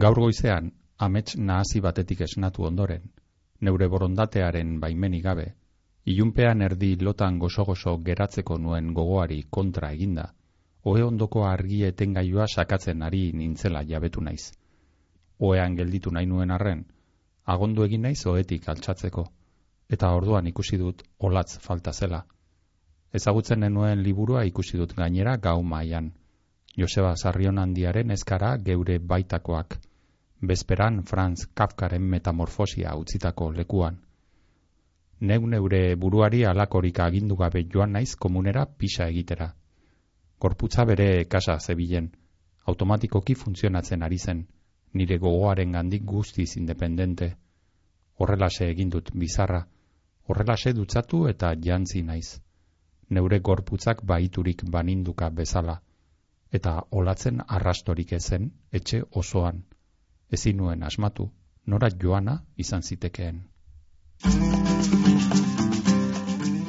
Gaur goizean, amets nahasi batetik esnatu ondoren, neure borondatearen baimenik gabe, ilunpean erdi lotan gozo-gozo geratzeko nuen gogoari kontra eginda, oe ondoko argi etengailua sakatzen ari nintzela jabetu naiz. Oean gelditu nahi nuen arren, agondu egin naiz oetik altxatzeko, eta orduan ikusi dut olatz falta zela. Ezagutzen denuen liburua ikusi dut gainera gau maian, Joseba Sarrion handiaren eskara geure baitakoak, bezperan Franz Kafkaren metamorfosia utzitako lekuan. Neu neure buruari alakorik agindu gabe joan naiz komunera pisa egitera. Korputza bere kasa zebilen, automatikoki funtzionatzen ari zen, nire gogoaren gandik guztiz independente. Horrelase egin dut bizarra, horrelase dutzatu eta jantzi naiz. Neure gorputzak baiturik baninduka bezala eta olatzen arrastorik ezen etxe osoan. Ezin nuen asmatu, nora joana izan zitekeen.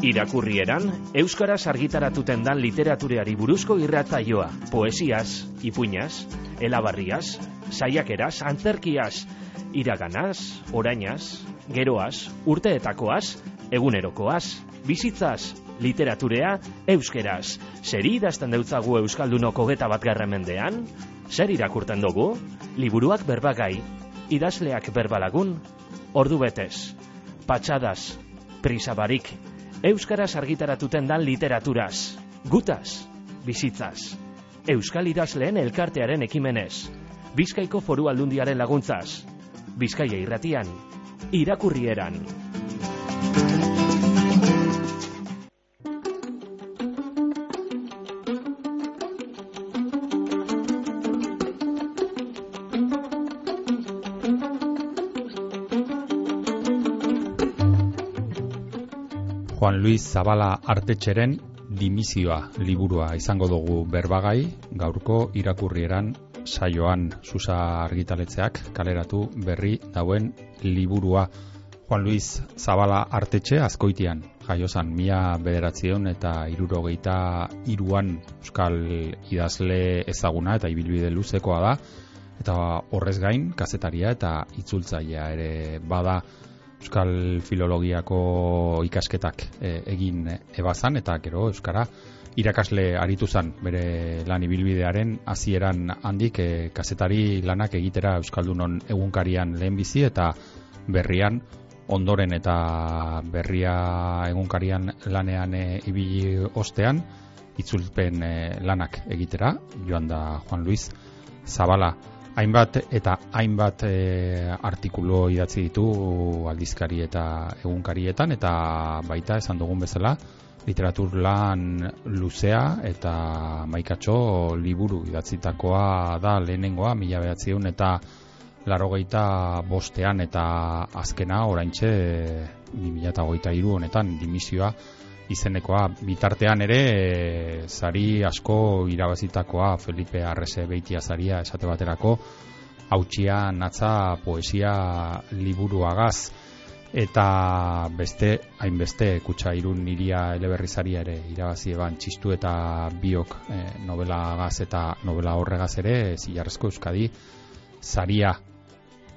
Irakurrieran, Euskaraz argitaratuten dan literatureari buruzko irrataioa, poesiaz, ipuñaz, elabarriaz, saiakeraz, antzerkiaz, iraganaz, orainaz, geroaz, urteetakoaz, egunerokoaz, bizitzaz, Literaturea euskeraz. Zer idazten deutzagu euskaldunoko geta bat mendean? Zer irakurten dugu? Liburuak berbagai, idazleak berbalagun, ordu betez, patxadas, prisabarik, euskaraz argitaratuten dan literaturaz, gutaz, bizitzaz, euskal idazleen elkartearen ekimenez, bizkaiko foru aldundiaren laguntzaz, bizkaia irratian, irakurrieran. Luis Zabala Artetxeren dimisioa liburua izango dugu berbagai, gaurko irakurrieran saioan. Susa argitaletzeak kaleratu berri dauen liburua. Juan Luis Zabala Artetxe azkoitian, jaiozan mila bederatzion eta irurogeita iruan euskal idazle ezaguna eta ibilbide luzekoa da, eta horrez gain, kazetaria eta itzultzailea ere bada Euskal Filologiako ikasketak e, egin ebazan eta gero Euskara irakasle aritu zan bere lan ibilbidearen hasieran handik e, kazetari lanak egitera Euskaldunon egunkarian lehen bizi eta berrian ondoren eta berria egunkarian lanean e, ibili ostean itzulpen e, lanak egitera joan da Juan Luis Zabala hainbat eta hainbat e, artikulu idatzi ditu aldizkari eta egunkarietan eta baita esan dugun bezala literatur lan luzea eta maikatxo liburu idatzitakoa da lehenengoa mila behatziun eta larogeita bostean eta azkena oraintxe mila eta goita iru honetan dimisioa izenekoa. Bitartean ere sari asko irabazitakoa Felipe Arrese Beitia saria esate baterako hautsia natza poesia liburuagaz. Eta beste hainbeste kutsa irun niria eleberrizaria ere irabazi eban txistu eta biok e, novela gaz eta novela horregaz ere zilarrezko euskadi saria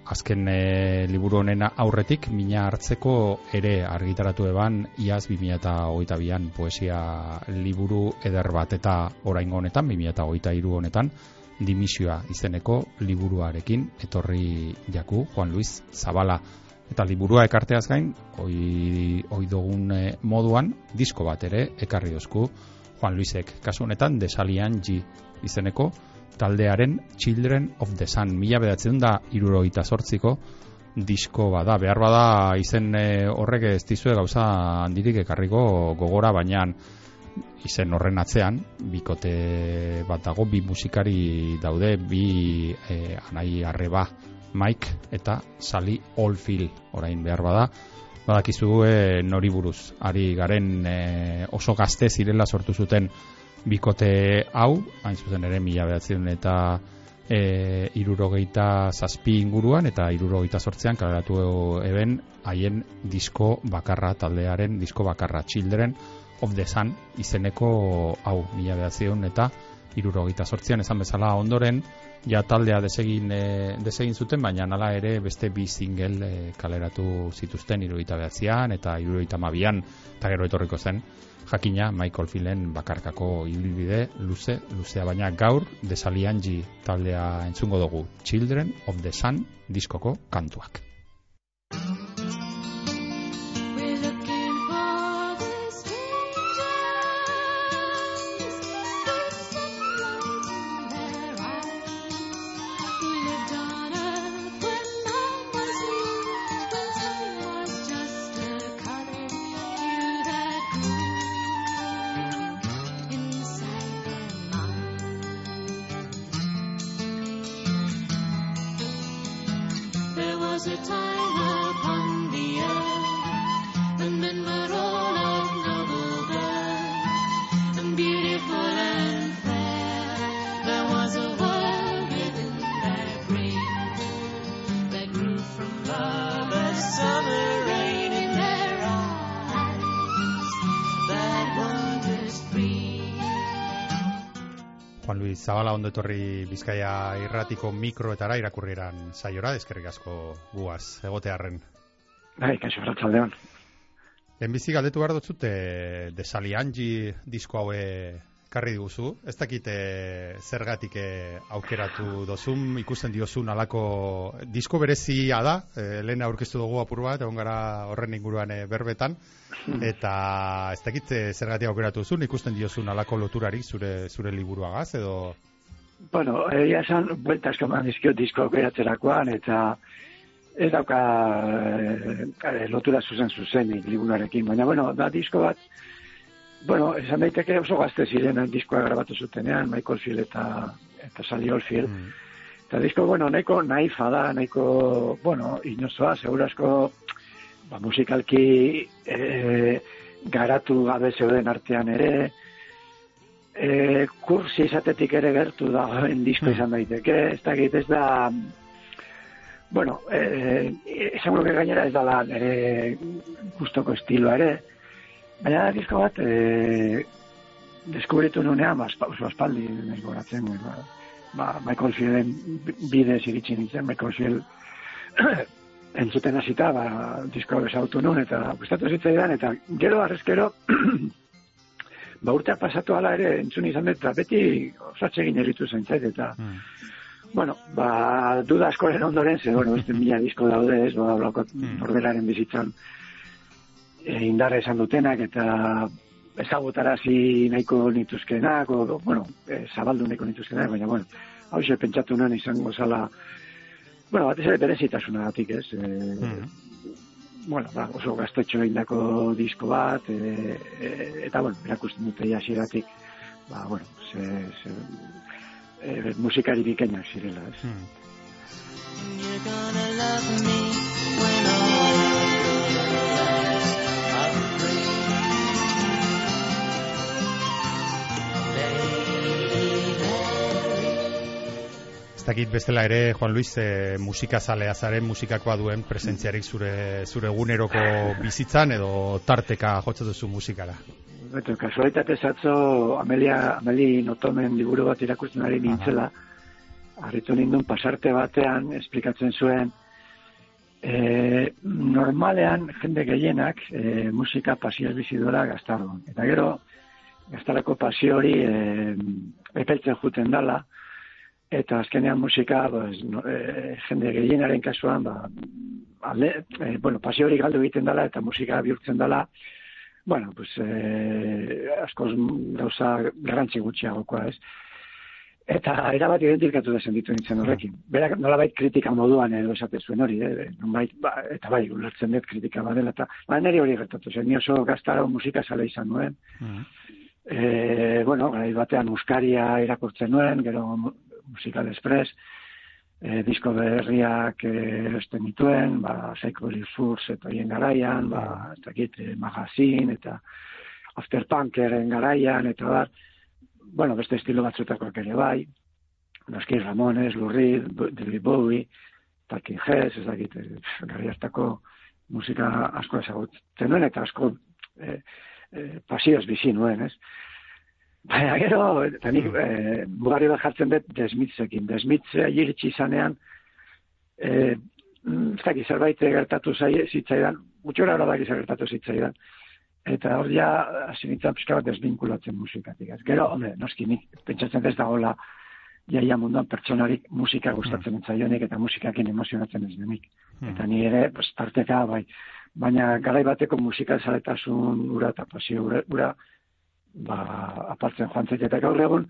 azken e, liburu honena aurretik mina hartzeko ere argitaratu eban iaz 2022an poesia liburu eder bat. Eta oraingo honetan 2023 honetan dimisioa izeneko liburuarekin etorri jaku Juan Luis Zabala. Eta liburua ekarteaz gain oi, oi dugun e, moduan disko bat ere ekarri dozku Juan Luisek. Kasu honetan desalian G izeneko taldearen Children of the Sun. Mila bedatzen da irurogeita sortziko disko bada, behar bada izen e, horrek ez dizue gauza handirik ekarriko gogora baina izen horren atzean bikote bat dago bi musikari daude bi e, anai arreba Mike eta Sally Oldfield. Orain behar bada badakizu e, nori buruz ari garen e, oso gazte zirela sortu zuten bikote hau, hain zuzen ere mila behatzen eta e, irurogeita zazpi inguruan eta irurogeita sortzean kaleratu eben haien disko bakarra taldearen disko bakarra Children of the Sun izeneko hau mila behatzen eta irurogeita sortzian esan bezala ondoren, ja taldea desegin, e, desegin zuten, baina nala ere beste bi single e, kaleratu zituzten irurogeita behatzean eta irurogeita mabian, eta gero etorriko zen, jakina Michael Filen bakarkako ibilbide luze, luzea baina gaur desalianji taldea entzungo dugu Children of the Sun diskoko kantuak. It's time. Zabala ondo etorri Bizkaia irratiko mikroetara irakurrieran saiora, eskerrik asko guaz, egotearren. Bai, kaixo, ratzaldean. Lehenbizi galdetu behar dutzute, desalianji disko haue karri diguzu. Ez dakite zergatik eh, aukeratu dozun, ikusten diozun alako disko berezia da, e, lehen aurkeztu dugu apur bat, egon gara horren inguruan e, berbetan, eta ez dakite zergatik aukeratu duzun, ikusten diozun alako loturari zure, zure liburuagaz, edo... Bueno, egia esan, buelta eskaman dizkio disko aukeratzerakoan, eta ez dauka e, lotura zuzen zuzenik liburuarekin, baina, bueno, da disko bat, Bueno, esan daiteke oso gazte ziren diskoa grabatu zutenean, Michael Field eta, eta Sally Oldfield. Mm. Eta disko, bueno, nahiko naifa da, nahiko, bueno, inozoa, segurasko, ba, musikalki e, garatu gabe zeuden artean ere, e, kursi izatetik ere gertu da, en disko mm. izan daiteke, ez da ez da, bueno, e, esan gainera ez da la, gustoko estiloa ere, Baina da disko bat, e, deskubritu nunean, ba, oso aspaldi, nahi goratzen, ba, ba, Michael Fielden bidez iritsi nintzen, Michael Field entzuten hasita, ba, disko besautu nun, eta gustatu zitzaidan, eta gero arrezkero, ba, urteak pasatu ala ere, entzun izan dut, beti osatxe egin eritu zentzait, eta, mm. bueno, ba, duda askoren ondoren, ze, bueno, este mila disko daude, ez, ba, blokot, mm. norberaren bizitzan, indarra esan dutenak eta ezagutarazi nahiko nituzkenak, o, bueno, e, zabaldu nahiko nituzkenak, baina, bueno, hau pentsatu nuen izango zala, bueno, bat ere berezitasuna datik, ez? E, mm. Bueno, ba, oso gaztetxo indako disko bat, e, e, eta, bueno, erakusten dute jasiratik, ba, bueno, ze, ze, e, musikari bikainak zirela, ez? Mm. Ez dakit bestela ere, Juan Luis, e, musika zalea zaren musikakoa duen presentziarik zure, zure eguneroko bizitzan edo tarteka jotzen duzu musikara? Beto, kasualitate zatzo, Amelia, Ameli Notomen liburu bat irakusten ari nintzela, harritu nindun pasarte batean, esplikatzen zuen, e, normalean jende gehienak e, musika pasioz bizi dola gaztardun. Eta gero, gaztarako pasio hori e, epeltzen juten dala, eta azkenean musika pues, no, e, jende gehienaren kasuan ba, alde, e, bueno, pasio hori galdu egiten dela eta musika bihurtzen dela bueno, pues, e, askoz gauza garrantzi gutxiagokoa ez? Eta erabat identifikatu da senditu nintzen horrekin. Berak nolabait kritika moduan edo esate zuen hori eh? nolabait, ba, eta bai, ulertzen dut kritika badela eta ba, niri hori gertatu zen, ni oso gaztara musika zala izan nuen. Mm. Bueno, batean muskaria irakurtzen nuen, gero Musical Express, e, disko berriak erosten dituen, ba, Seiko Lifurs eta hien garaian, ba, ez dakit, e, magazin eta afterpunkeren garaian, eta bar, bueno, beste estilo batzutakoak ere bai, Noski Ramones, Lurri, David Bowie, Talking Heads, ez dakit, e, gari hartako musika asko ezagutzen nuen, eta asko e, e, pasioz bizi nuen, ez? Baina, gero, eta nik, mm. e, bugarri bat jartzen dut desmitzekin. Desmitze iritsi izanean, e, ez dakit zerbait gertatu zai, zitzaidan, gutxora hori da gertatu zitzaidan. Eta hor ja, hasi nintzen pixka bat desbinkulatzen musikatik. Ez. Gero, hombre, noski nik, pentsatzen ez da hola, jaia munduan pertsonarik musika gustatzen mm. eta musikakin emozionatzen ez denik. Mm. Eta ni ere, pues, tarteka, bai, baina garai bateko musika zaletasun ura eta pasio ura, ura ba, apartzen joan zait, eta gaur egun,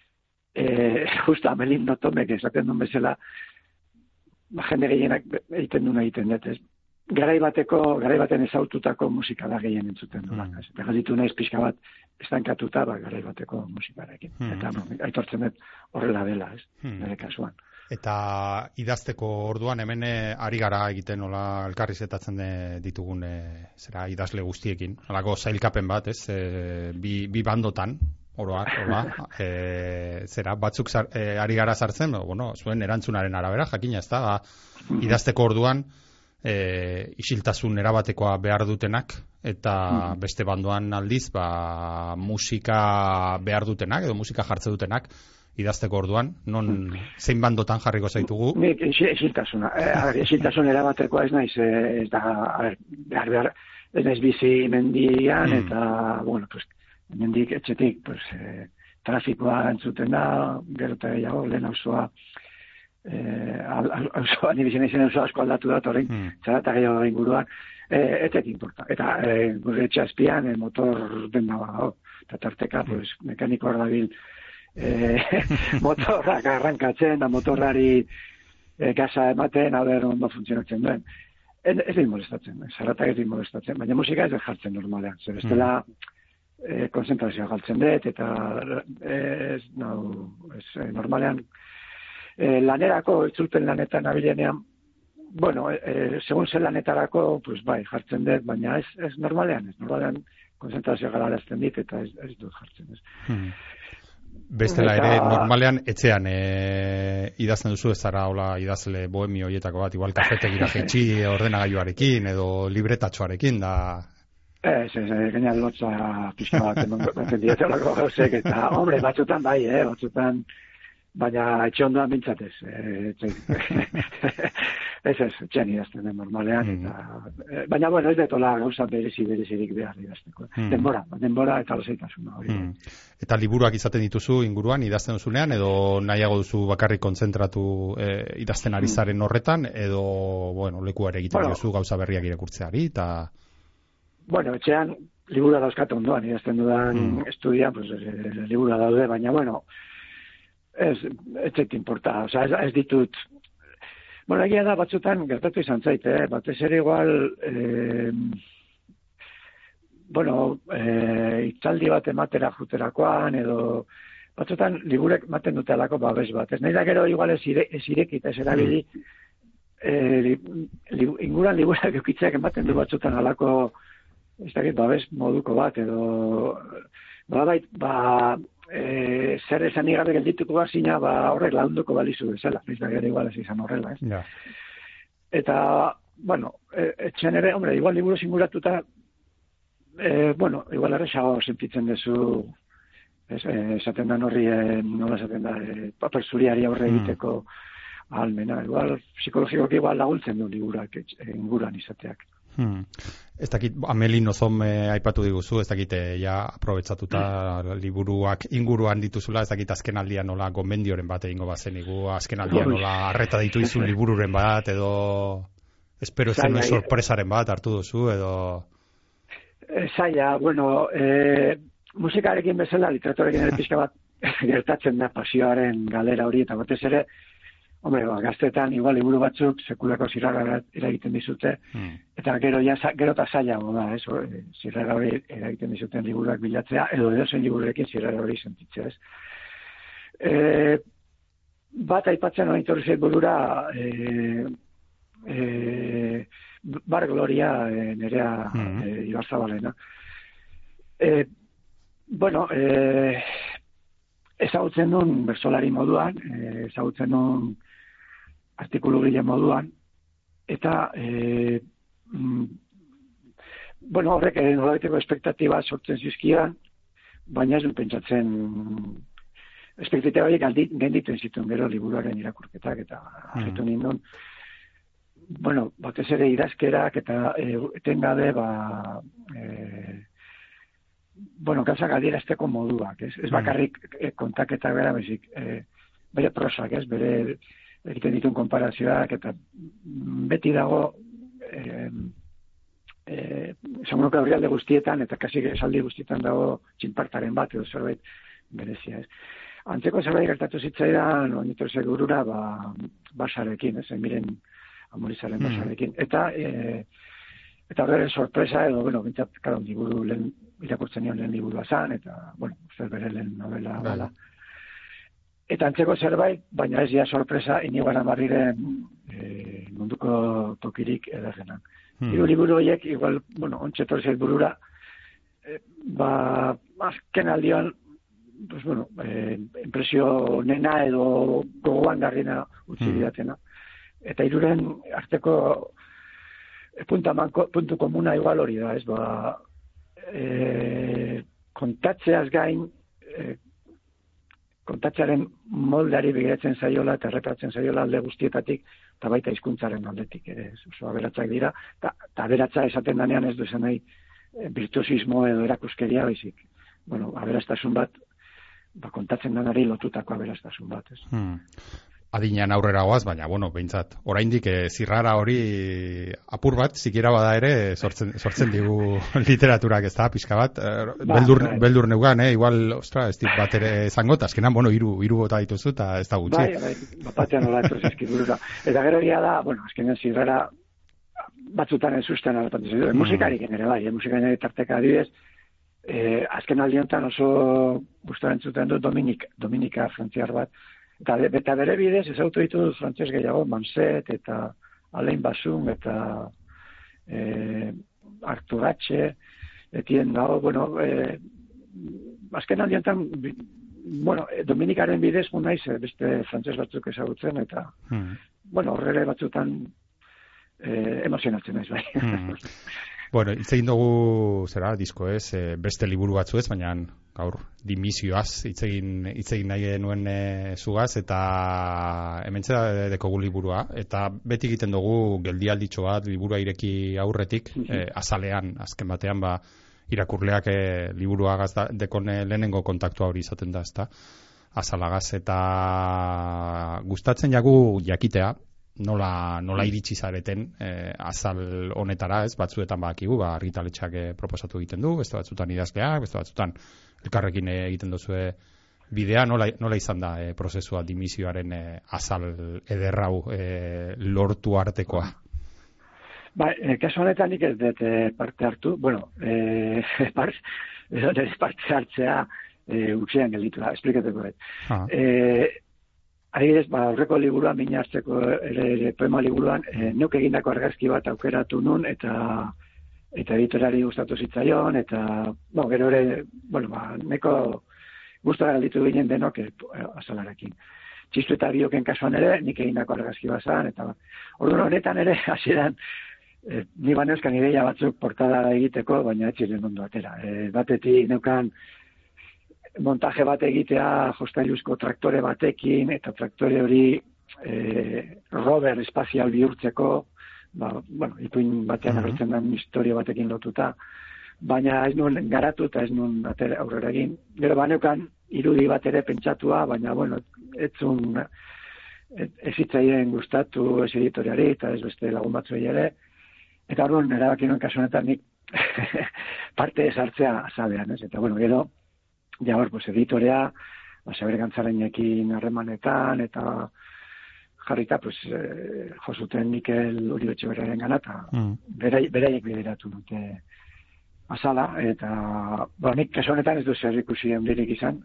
e, justa, amelin notomek esaten duen bezala, ba, jende gehienak egiten duen egiten dut, ez? Garai bateko, garai baten ezaututako musika da gehien entzuten duen. Mm. Eta ditu naiz pixka bat, estankatuta, ba, garai bateko musikarekin. Mm. Eta, aitortzen dut horrela dela, ez? Mm. Nere kasuan. Eta idazteko orduan hemen eh, ari gara egiten nola elkarrizetatzen eh, ditugun e, zera idazle guztiekin. Halako zailkapen bat, ez? E, bi, bi bandotan, oroar, hola, e, zera, batzuk zar, ari gara sartzen, bueno, zuen erantzunaren arabera, jakina, ez da, ba, idazteko orduan, e, isiltasun erabatekoa behar dutenak, eta beste bandoan aldiz, ba, musika behar dutenak, edo musika jartze dutenak, idazteko orduan, non zein bandotan jarriko zaitugu? Nik, esiltasuna. Eh, esiltasun erabatekoa ez naiz, eh, ez da, behar, behar, ez naiz bizi mendian, mm. eta, bueno, pues, mendik etxetik, pues, eh, trafikoa entzuten da, gero eta gehiago, lehen hausoa, eh, hausoa, nire izan izan asko aldatu da, torrein, mm. eta gehiago inguruan, eh, etek importa. Eta, eh, gure etxaspian, eh, motor den da, oh, eta tarteka, mm. pues, mekaniko dabil, e, motorrak arrankatzen, da motorrari e, gaza ematen, haber ondo funtzionatzen duen. Ez, ez din molestatzen, zarratak ez din molestatzen, baina musika ez jartzen normalean. Zer dela mm. konzentrazioa galtzen dut, eta ez, no, ez, normalean e, lanerako, itzulpen lanetan abilenean, bueno, e, segun zen lanetarako, pues bai, jartzen dut, baina ez, ez normalean, ez normalean konzentrazioa galarazten dit, eta ez, ez dut jartzen, ez. Mm bestela ere normalean etxean e, idazten duzu ez zara hola idazle bohemio hoietako bat igual kafete gira jetxi ordenagailuarekin edo libretatxoarekin da Ez, ez, ez, gaina lotza pixka bat ematen dietelako gauzek, eta, hombre, batzutan bai, eh, batzutan, baina etxe ondoan bintzatez. Eh, ez, ez, txen idazten den normalean, mm. eta, eh, baina, bueno, ez detola gauza berezi berezirik behar idazteko. Mm. Denbora, denbora eta lozeitasuna. Hori. Mm. Eta liburuak izaten dituzu inguruan idazten duzunean, edo nahiago duzu bakarrik kontzentratu eh, idazten ari mm. zaren horretan, edo, bueno, lekuare egiten bueno, duzu gauza berriak irakurtzeari, eta... Bueno, etxean, libura dauzkat ondoan, idazten dudan mm. estudia, pues, eh, libura daude, baina, bueno, ez, ez zait importa, o sea, ez, ez ditut, bueno, egia da batzutan gertatu izan zait, eh? batez ere igual, eh, bueno, eh, itzaldi bat ematera juterakoan, edo batzutan liburek maten dute alako babes bat. Ez nahi da gero igual ez, ire, ez irekita ez erabili, eh, li, li, inguran liburak eukitzeak ematen du batzutan alako, ez dakit, babes moduko bat, edo, ba, bai, ba, e, zer esan igabe geldituko bazina, ba, horrek launduko balizu bezala. Ez da gero igual ez izan horrela, ez? Ja. Eta, bueno, e, etxen ere, hombre, igual liburu singuratuta, e, bueno, igual errexago sentitzen dezu, ez, e, esaten da norri, e, nola esaten da, e, paper zuriari aurre mm. egiteko mm. almena. Igual, psikologikoki igual laguntzen du liburak inguran izateak. Hmm. Ez dakit, amelin ozom eh, aipatu diguzu, ez dakit, eh, ja, aprobetsatuta liburuak inguruan dituzula, ez dakit azken aldian nola gomendioren bat egingo bazen igu, azken aldian nola arreta ditu izun libururen bat, edo espero ez zen sorpresaren bat hartu duzu, edo... Zaila, bueno, e, musikarekin bezala, literaturekin ere pixka bat gertatzen da pasioaren galera hori, eta batez ere, Hombre, ba, gaztetan, igual, liburu batzuk, sekulako zirraga eragiten dizute, hmm. eta gero, ja, gero eta zaila, da, ez, eh, zirraga hori eragiten dizuten liburuak bilatzea, edo edo zen liburuekin zirraga hori sentitzea, ez. E, bat aipatzen hori torri zeit burura, e, e, bar gloria e, nerea hmm. e, ibarzabalena. E, bueno, e, ezagutzen duen bersolari moduan, ezagutzen duen artikulu gile moduan, eta e, mm, bueno, horrek ere nolaiteko espektatiba sortzen zizkian, baina ez pentsatzen espektita horiek gendituen zituen gero liburuaren irakurketak eta mm. nindun bueno, batez ere idazkerak eta e, etengabe ba e, bueno, gauzak adierazteko moduak, ez, ez mm. bakarrik e, kontaketa bera bezik, e, bere prosak, ez, bere egiten dituen konparazioak eta beti dago e, e, alde guztietan eta kasi esaldi guztietan dago txinpartaren bat edo zerbait berezia, ez. Antzeko zerbait gertatu zitzaidan, oinetro segurura, ba, basarekin, ez, miren amorizaren mm. basarekin. Eta, e, eta horren sorpresa, edo, bueno, bintzat, karo, liburu lehen, irakurtzen nion lehen liburua zan, eta, bueno, uste bere lehen novela, bai. bala. Eta antzeko zerbait, baina ez ja sorpresa, inigoan amarriren e, munduko tokirik ederrenan. Hmm. Hiru liburu horiek, igual, bueno, ontsa torri burura, e, ba, azken aldion, pues, bueno, e, impresio nena edo gogoan garrina utzi hmm. didatena. Eta iruren arteko e, punta manko, puntu komuna igual hori da, ez, ba, e, kontatzeaz gain, e, kontatzearen moldeari begiratzen zaiola eta erretratzen zaiola alde guztietatik, eta baita hizkuntzaren aldetik ere, oso aberatzak dira, eta aberatza esaten danean ez du nahi virtuosismo edo erakuskeria baizik. Bueno, aberastasun bat, ba, kontatzen denari lotutako aberastasun bat, ez. Hmm. Adinean aurrera goaz, baina, bueno, behintzat, oraindik e, zirrara hori apur bat, zikira bada ere, sortzen, sortzen digu literaturak ez da, pixka bat, eh, ba, beldur, bai. beldur neugan, eh? igual, ostra, ez dit bat ere zangot, azkenan, bueno, iru, iru bota dituzu, eta ez da gutxi. Bai, bai, batean nola Eta gero da, bueno, azkenan zirrara batzutan ez usten, mm. musikarik ere, bai, eh, musikarik tarteka adibidez, eh, azken aldiontan oso gustaren zuten du Dominik, Dominika frantziar bat, Eta, eta bere bidez, ez auto ditu frantzes gehiago, Manset eta Alain Basun eta e, Arturatxe, etien dago, bueno, e, azken aldiantan, bueno, e, Dominikaren bidez, mun naiz, e, beste frantzes batzuk ezagutzen, eta, hmm. bueno, horrele batzutan e, emozionatzen naiz, bai. Hmm. Bueno, hitz egin dugu, zera, disko ez, e, beste liburu batzu ez, baina gaur dimisioaz hitz egin hitz egin nahi nuen e, zugaz eta hementze da dekogu liburua eta beti egiten dugu geldialditxo bat liburua ireki aurretik e, azalean azken batean ba irakurleak e, liburua gazda dekon lehenengo kontaktua hori izaten da ezta? Azalagaz eta gustatzen jagu jakitea nola, nola mm. iritsi zareten e, azal honetara, ez batzuetan bakigu, ba argitaletxak eh, proposatu egiten du, beste batzutan idazleak, beste batzutan elkarrekin egiten duzue bidea, nola, nola izan da e, prozesua dimisioaren e, azal ederrau e, lortu artekoa? Ba, e, kasu honetan nik ez dut parte hartu, bueno, e, part, parte hartzea e, utxean gelditu da, esplikatuko dut. E, Adibidez, ba, aurreko liburuan, mina hartzeko ere, ere poema liburuan, e, neuk egindako argazki bat aukeratu nun, eta eta editorari gustatu zitzaion, eta, bo, gero ere, bueno, ba, neko gustora galditu ginen denok e, azalarekin. Txistu eta bioken kasuan ere, nik egindako argazki bat zan, eta, orduan honetan ere, hasieran, e, ni baneuzkan ideia batzuk portada egiteko, baina ez ziren ondo atera. E, batetik neukan, montaje bat egitea jostailuzko traktore batekin eta traktore hori e, rover espazial bihurtzeko ba, bueno, ipuin batean -huh. den historia batekin lotuta baina ez nuen garatu eta ez nuen aurrera egin gero baneukan irudi bat ere pentsatua baina bueno, etzun ezitzaien gustatu ez editoriari eta ez beste lagun batzuei ere eta orduan erabaki nuen kasu honetan nik parte esartzea azabean, ez? Eta, bueno, gero, ja hor, pues, editorea, ba, seber gantzaren harremanetan, eta jarrita, pues, eh, josuten Mikel Uri Betxeberaren gana, eta mm. beraiek bideratu dute azala, eta, ba, nik kaso honetan ez du zer ikusi handirik izan,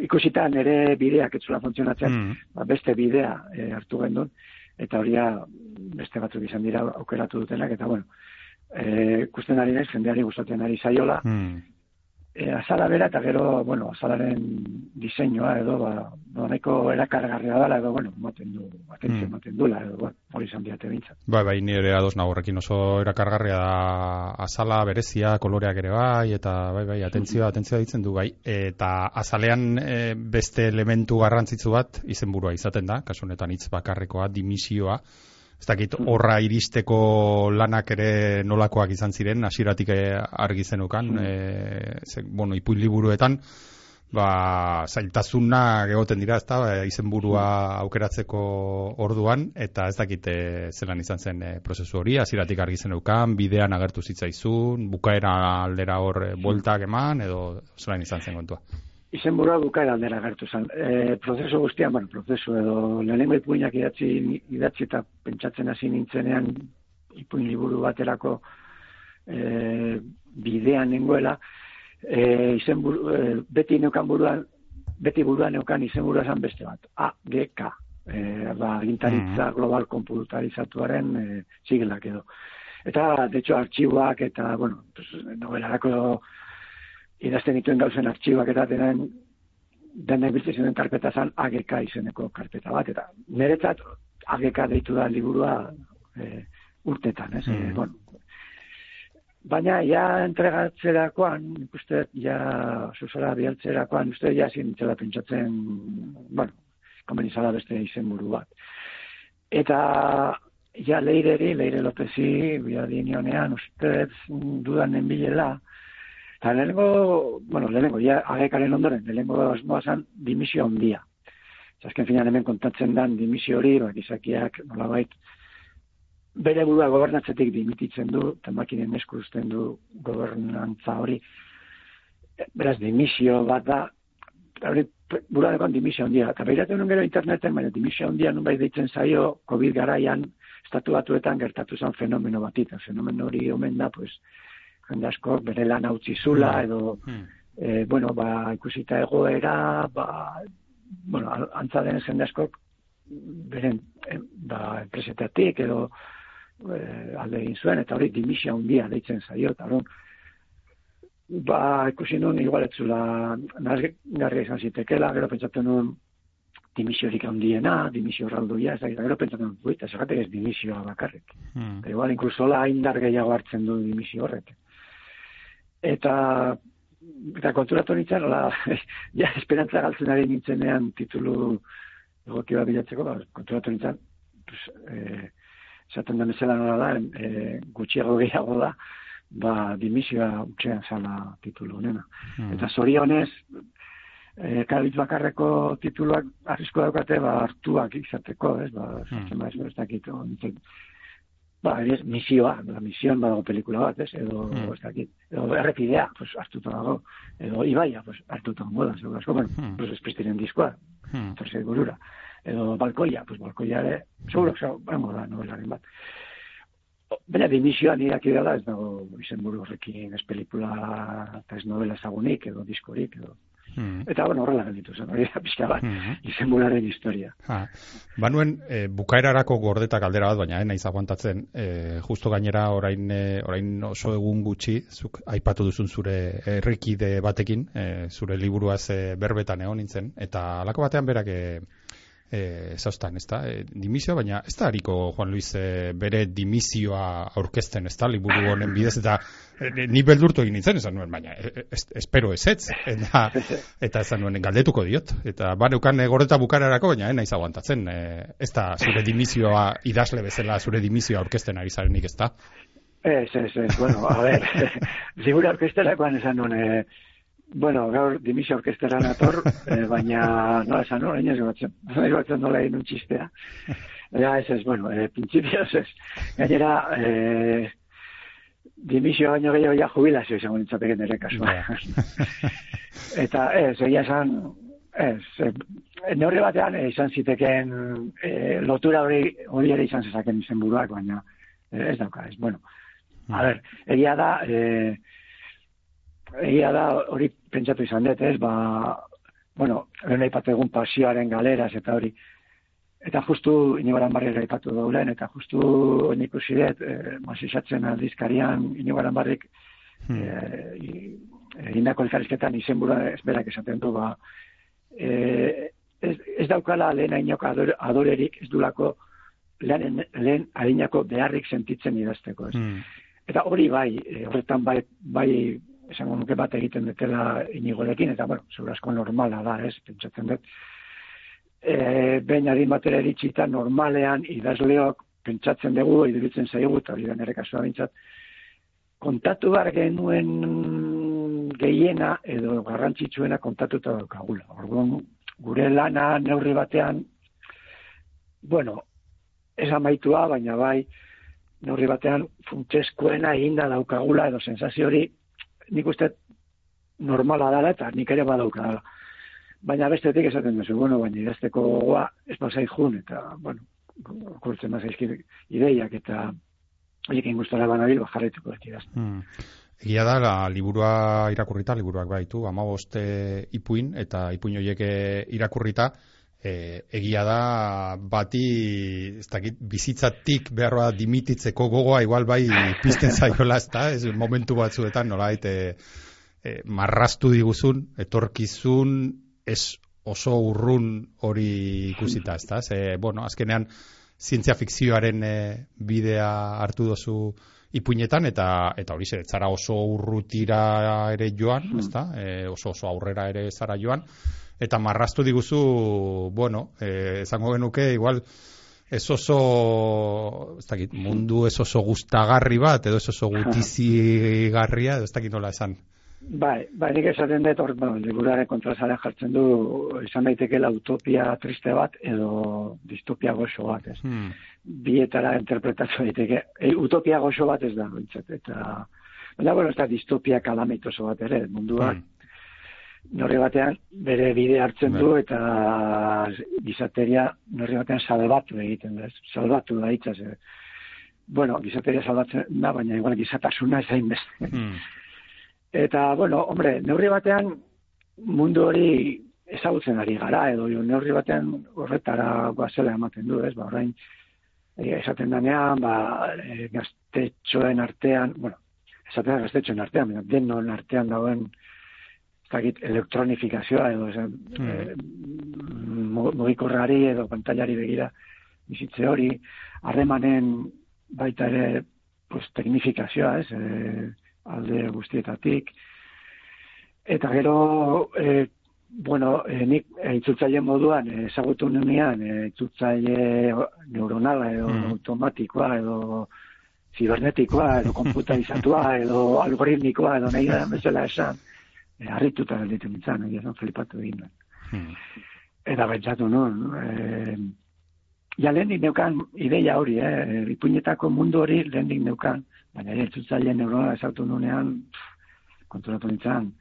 ikusitan ere bideak etzula funtzionatzen, mm. ba, beste bidea e, hartu gendun, eta horia beste batzuk izan dira aukeratu dutenak, eta bueno, e, ikusten ari nahi, jendeari gustatzen ari zaiola, mm e, azala bera eta gero, bueno, azalaren diseinua edo, ba, nahiko erakargarria dela edo, bueno, maten du, atentzio mm. maten dula edo, bueno, hori izan diate bintzat. Bai, bai, nire ados nagorrekin oso erakargarria da azala, berezia, koloreak ere bai, eta bai, bai, atentzioa, atentzioa ditzen du, bai, eta azalean e, beste elementu garrantzitsu bat izenburua izaten da, kasunetan hitz bakarrekoa, dimisioa, ez dakit horra iristeko lanak ere nolakoak izan ziren, hasieratik eh, argi zenukan, mm. e, ze, bueno, ipuin liburuetan, ba, zailtasuna egoten dira, ezta, e, izenburua aukeratzeko orduan, eta ez dakit zelan izan zen e, prozesu hori, hasieratik argi zenukan, bidean agertu zitzaizun, bukaera aldera hor e, boltak eman, edo zelan izan zen kontua izen burua bukaera aldera gertu zen. E, prozesu guztian, bueno, prozesu edo lehenengo ipuinak idatzi, idatzi eta pentsatzen hasi nintzenean ipuin liburu baterako e, bidean nengoela, e, izen buru, e, beti neukan buruan, beti buruan neukan izen burua zen beste bat, A, G, K. E, ba, gintaritza mm. global komputarizatuaren e, sigelak edo. Eta, de hecho, artxiboak eta, bueno, pues, novelarako idazten dituen gauzen artxiboak eta denen dena ibiltzen zuen karpeta zan AGK izeneko karpeta bat, eta niretzat AGK deitu da liburua e, urtetan, ez? Mm. bueno, baina ja entregatzerakoan, uste, ja zuzara bialtzerakoan, uste, ja zintzela pentsatzen, bueno, komenizala beste izen buru bat. Eta ja leireri, leire Lopezi, biadinionean, uste, dudan enbilela, Eta lehenengo, bueno, lehenengo, ja, agekaren ondoren, lehenengo asmoa zan, dimisio ondia. Zasken finan hemen kontatzen dan dimisio hori, bak izakiak, nolabait, bere burua gobernatzetik dimititzen du, eta makinen eskusten du gobernantza hori. Beraz, dimisio bat da, hori burua dekon dimisio ondia. Eta behiratzen gero interneten, baina dimisio ondia nun deitzen zaio, COVID garaian, estatu batuetan gertatu zen fenomeno bat, eta fenomeno hori omen da, pues, jende asko bere lan utzi zula hmm. edo hmm. E, bueno, ba, ikusita egoera, ba, bueno, antza den jende asko beren e, ba, enpresetatik edo e, alde egin zuen, eta hori dimisia hundia deitzen zaio, eta hori ba, ikusi nuen igualetzula nazgarria izan zitekela, gero pentsatzen nuen dimisiorik handiena, dimisio ralduia, ez da, gero pentsatzen nuen, buita, ez dimisioa bakarrik. Hmm. igual, inkluso la indar gehiago hartzen du dimisio horrek eta eta konturatu nintzen, la, ja, esperantza galtzen ari nintzenean titulu egoki bat bilatzeko, ba, konturatu nintzen, pues, eh, esaten da mesela nola da, eh, gutxiago gehiago da, ba, dimisioa utxean zala titulu honena. Hmm. Eta zorionez, eh, kalitz bakarreko tituluak arrisko daukate, ba, hartuak izateko, ez, ba, hmm. ez, ez dakit, ba, ez, misioa, la misioan badago pelikula bat, ez, edo, mm. ez dakit, edo errepidea, pues, hartuta dago, edo ibaia, pues, hartuta dago, da, segura, asko, mm. pues, espistiren diskoa, mm. torse burura, edo balkoia, pues, balkoia ere, segura, segura, bango da, novelaren bat. Baina, dimisioa nire aki da, ez dago, izen buru horrekin, ez pelikula, eta ez novela ezagunik, edo diskorik, edo, Hmm. Eta bueno, horrela gelditu zen, hori da pixka bat, hmm. historia. Ha. Banuen, e, bukaerarako gordeta galdera bat, baina, eh, naiz aguantatzen, e, justo gainera orain, e, orain oso egun gutxi, zuk aipatu duzun zure errikide batekin, e, zure liburuaz e, berbetan egon nintzen, eta alako batean berak e, eh zaustan, ezta? E, dimisio, baina ez da hariko Juan Luis e, bere dimisioa aurkezten, ezta? Liburu honen bidez eta e, ni beldurtu egin nintzen esan nuen, baina e, espero ez ez, eta, eta esan nuen galdetuko diot. Eta baneukan e, bukararako, baina e, naiz aguantatzen, e, ez da zure dimisioa idazle bezala zure dimisioa aurkezten ari zarenik, ezta? Ez, ez, ez, bueno, a ver, liburu aurkezterakoan esan nuen, e, Bueno, gaur dimisio orkestera nator, eh, baina no esan no, ez batzen. Ez batzen nola egin un txistea. Ja, ez ez, bueno, eh, principios ez. Gainera, eh, dimisio baino gehiago ja jubilazio izango nintzateken ere kasua. Eta, ez, egia esan, ez, eh, neurri batean eh, izan ziteken eh, lotura hori hori ere izan zezaken izen buruak, baina eh, ez dauka, ez, bueno. A ber, egia da, eh, egia da, hori pentsatu izan dut, ez, ba, bueno, hori nahi egun pasioaren galeraz, eta hori, eta justu inibaran barri gaipatu daulen, eta justu hori ikusi dut, e, masisatzen aldizkarian inibaran barrik, hmm. e, egindako elkarrizketan izenbura ezberak esaten du, ba, e, ez, ez daukala lehen ainoko adore, adorerik, ez dulako lehen, lehen harinako beharrik sentitzen idazteko. Ez. Mm. Eta hori bai, e, horretan bai, bai esango nuke bat egiten dutela inigorekin, eta bueno, zurasko normala da, ez, pentsatzen dut. E, Behin adin batera eritxita normalean idazleok pentsatzen dugu, iduritzen zaigu, eta hori da nire kasua bintzat, kontatu bar genuen gehiena edo garrantzitsuena kontatuta daukagula. Orduan, gure lana neurri batean, bueno, ez amaitua, baina bai, neurri batean funtsezkoena eginda daukagula edo sensazio hori nik uste normala dela eta nik ere badauka dela. Baina bestetik esaten duzu, bueno, baina idazteko goa ez pasai jun, eta, bueno, kurtzen mazaizki ideiak eta horiekin guztora banabil, bajarretuko dut idazten. Mm. Egia da, la, liburua irakurrita, liburuak baitu, amabost e, ipuin, eta ipuin horiek e, irakurrita, e, egia da, bati, ez dakit, bizitzatik beharroa dimititzeko gogoa, igual bai pizten zaiola, ez da, ez momentu batzuetan, nola, e, e, marrastu diguzun, etorkizun, ez oso urrun hori ikusita, ez da, ze, bueno, azkenean, zientzia fikzioaren e, bidea hartu dozu ipuinetan eta eta hori zara oso urrutira ere joan, ezta? E, oso oso aurrera ere zara joan eta marrastu diguzu, bueno, eh izango genuke igual ez oso ez dakit, mundu ez oso gustagarri bat edo ez oso gutizigarria, ez dakit nola esan. Bai, bai, nik esaten dut, hor, bueno, liburaren kontrazaren jartzen du, izan daitekeela utopia triste bat, edo distopia goxo bat, ez. Hmm. Bietara interpretatu daiteke. E, utopia goxo bat ez da, bintzat, eta... Baina, bueno, ez da distopia kalamitoso bat ere, munduak. Hmm. Norri batean, bere bide hartzen du, bai. eta gizateria norri batean salbatu egiten da. Salbatu da, itxas, Bueno, gizateria salbatzen da, baina igual gizatasuna ez beste. Hmm. Eta, bueno, hombre, neurri batean mundu hori ezagutzen ari gara, edo neurri batean horretara guazela ematen du, ez, ba, orain, e, esaten danean, ba, e, gaztetxoen artean, bueno, esaten da gaztetxoen artean, denon artean dauen, zakit, elektronifikazioa, edo, esan, mm. e, mugikorrari edo pantailari begira bizitze hori, harremanen baita ere, pues, teknifikazioa, ez, e, alde guztietatik. Eta gero, e, bueno, e, nik e, itzultzaile moduan ezagutu nunean, e, itzultzaile neuronala edo mm. automatikoa edo zibernetikoa edo komputarizatua edo algoritmikoa edo nahi da bezala esan, harrituta galditu nintzen, egia zan flipatu egin. Mm. Eta bentsatu nun, e, ja lehen neukan ideia hori, eh? ipuinetako mundu hori lehen neukan, baina ere entzutzaile neurona esautu nunean, konturatu nintzen,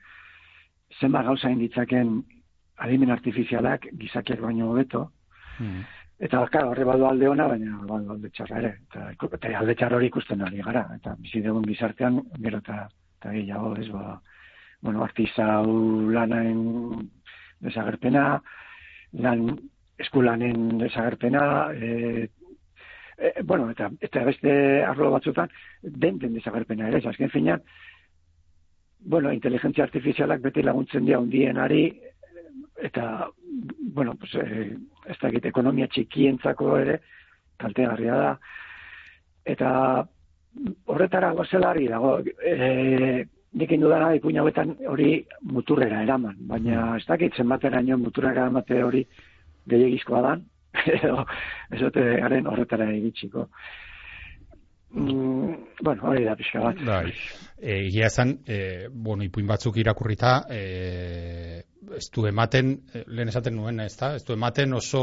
zenba gauza inditzaken adimen artifizialak gizakiak baino hobeto, hmm. eta bakar, horre badu alde ona, baina badu alde txarra ere, eta, eta alde txarra hori ikusten ari gara, eta bizi dugun gizartean, gero eta, eta gehiago, ez, ba, bueno, artizau lanaen desagerpena, lan eskulanen desagerpena, e, e, bueno, eta, eta beste arlo batzutan, den den desagerpena ere, azken finean, bueno, inteligentzia artifizialak beti laguntzen dira undienari, eta, bueno, pues, e, ez da ekonomia txikientzako ere, kaltegarria da, eta horretara gozelari dago, e, nik indu dara ipuina hori muturrera eraman, baina ez dakit zenbatera nion muturrera eramate hori gehiagizkoa dan, edo ez dute garen horretara egitxiko. Mm, bueno, hori da pixka bat. Bai. E, Egia esan, e, bueno, ipuin batzuk irakurrita, e, ez du ematen, e, lehen esaten nuen, ez da, ez du ematen oso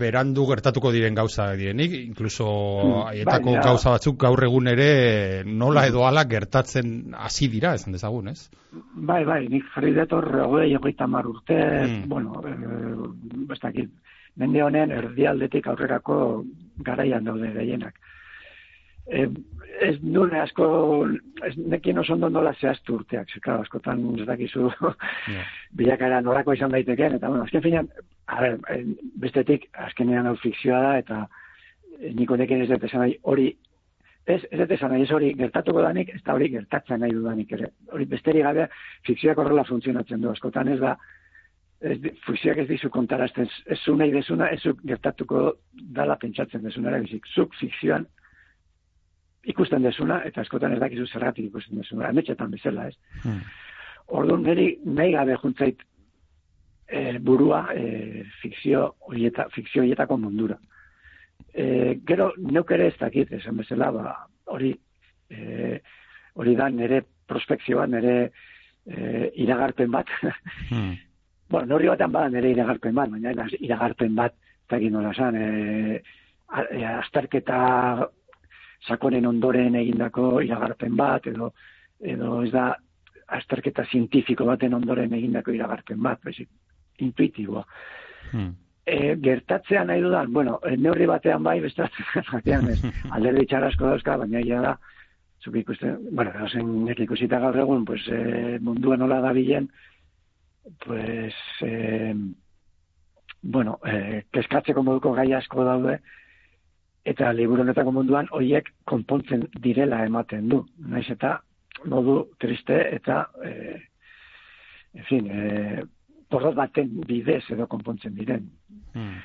berandu gertatuko diren gauza direnik, inkluso mm, bai, gauza batzuk gaur egun ere nola edo ala gertatzen hasi dira, esan dezagun, ez? Bai, bai, nik jarri detor, hogei, hogeita mar urte, mm. bueno, e, ez dakit, mende honen erdialdetik aurrerako garaian daude gehienak. E, ez nune asko, ez nekin oso ondo nola zehaztu urteak, zeka, askotan ez dakizu yeah. bilakara norako izan daiteken, eta bueno, azken finean, a ber, eh, bestetik, azkenean hau fikzioa da, eta eh, niko nekin ez dut esan hori Ez, ez ez esan, ez hori gertatuko danik, ez da hori gertatzen nahi dudanik ere. Hori besterik gabe, fikzioak horrela funtzionatzen du. Askotan ez da, ez, fikzioak ez dizu kontarazten, ez zu nahi desuna, ez zu gertatuko dala pentsatzen desuna, bizik. Zuk fikzioan ikusten desuna, eta askotan ez dakizu zerratik ikusten desuna, emetxetan bezala, ez. Hmm. Orduan, niri nahi gabe juntzait e, burua e, fikzio horieta, fikzio horietako mundura. E, gero, neuk ere ez dakit, esan bezala, ba, hori, e, hori da nire prospekzioa, nire e, iragarpen bat. Hmm. bueno, norri batean bada nire iragarpen bat, baina iragarpen bat, eta nola zan, e, e, azterketa sakonen ondoren egindako iragarpen bat, edo, edo ez da, azterketa zientifiko baten ondoren egindako iragarpen bat, baizik, intuitiboa. Hmm. E, gertatzea nahi dudan, bueno, e, neurri batean bai, beste batean, ez, alderdi txarasko dauzka, baina ia da, zuk ikusten, bueno, zen ikusita gaur egun, pues, e, mundua nola da bilen, pues, e, bueno, e, keskatzeko moduko gai asko daude, eta liburu honetako munduan hoiek konpontzen direla ematen du. Naiz eta modu triste eta e, en fin, e, porrot baten bidez edo konpontzen diren. Hmm.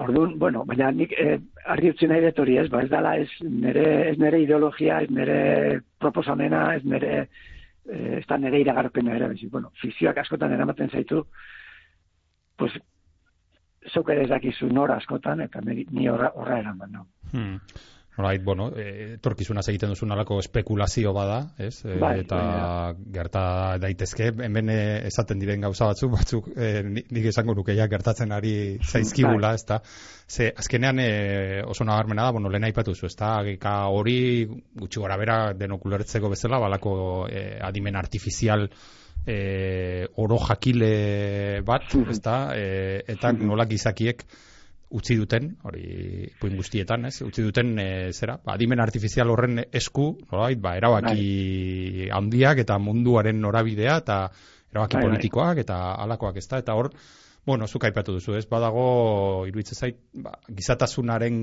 Orduan, bueno, baina nik eh, argi utzi nahi detori ez, ba ez dala ez nere, ez nere ideologia, ez nere proposamena, ez nere eh, ez da nere iragarpena ere. Bueno, fizioak askotan eramaten zaitu, pues, zok ere dakizu nora askotan, eta ni horra, horra eraman, no. Hmm. Nolait, bueno, e, torkizuna egiten duzun alako espekulazio bada, ez? E, bai, eta bai, gerta daitezke, hemen e, esaten diren gauza batzuk, batzuk e, nik esango nuke ja gertatzen ari zaizkibula, bai. ez da? Ze, azkenean e, oso nabarmena da, bueno, lehen aipatu zu, ez da? hori gutxi gora bera denokulertzeko bezala, balako e, adimen artifizial e, oro jakile bat, ez da? E, eta nolak izakiek utzi duten, hori puin guztietan, ez? Utzi duten e, zera, ba, adimen artifizial horren esku, nolait, ba, erabaki bai. handiak eta munduaren norabidea eta erabaki bai, bai. politikoak eta alakoak ez da, eta hor, bueno, zuk aipatu duzu, ez? Badago, iruditzen zait, ba, gizatasunaren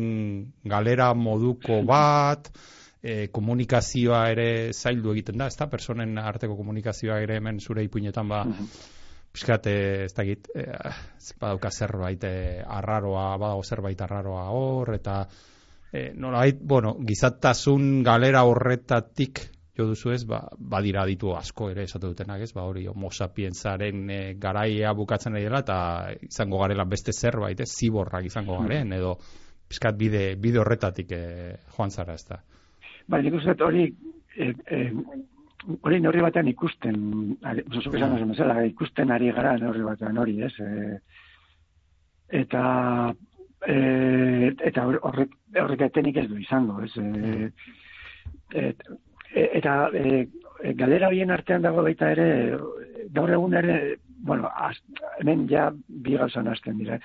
galera moduko bat, e, komunikazioa ere zaildu egiten da, ez da? Personen arteko komunikazioa ere hemen zure ipuinetan, ba, Piskat, ez da git, e, badauka zerbait e, arraroa, badago zerbait arraroa hor, eta e, nola bueno, gizatasun galera horretatik jo duzu ez, ba, badira ditu asko ere esatu dutenak ez, ba hori homo sapiensaren e, garaia bukatzen ari dela, eta izango garela beste zerbait ez, ziborrak izango garen, edo piskat bide, bide horretatik e, joan zara ez da. Ba, nik uste hori e, e, hori neurri batean ikusten, oso esan mm. zela, ikusten ari gara neurri batean hori, ez? E, eta e, eta horrek horrek etenik ez du izango, ez? E, et, e, eta e, galera bien artean dago baita ere, gaur egun ere, bueno, az, hemen ja bi gauzan hasten dira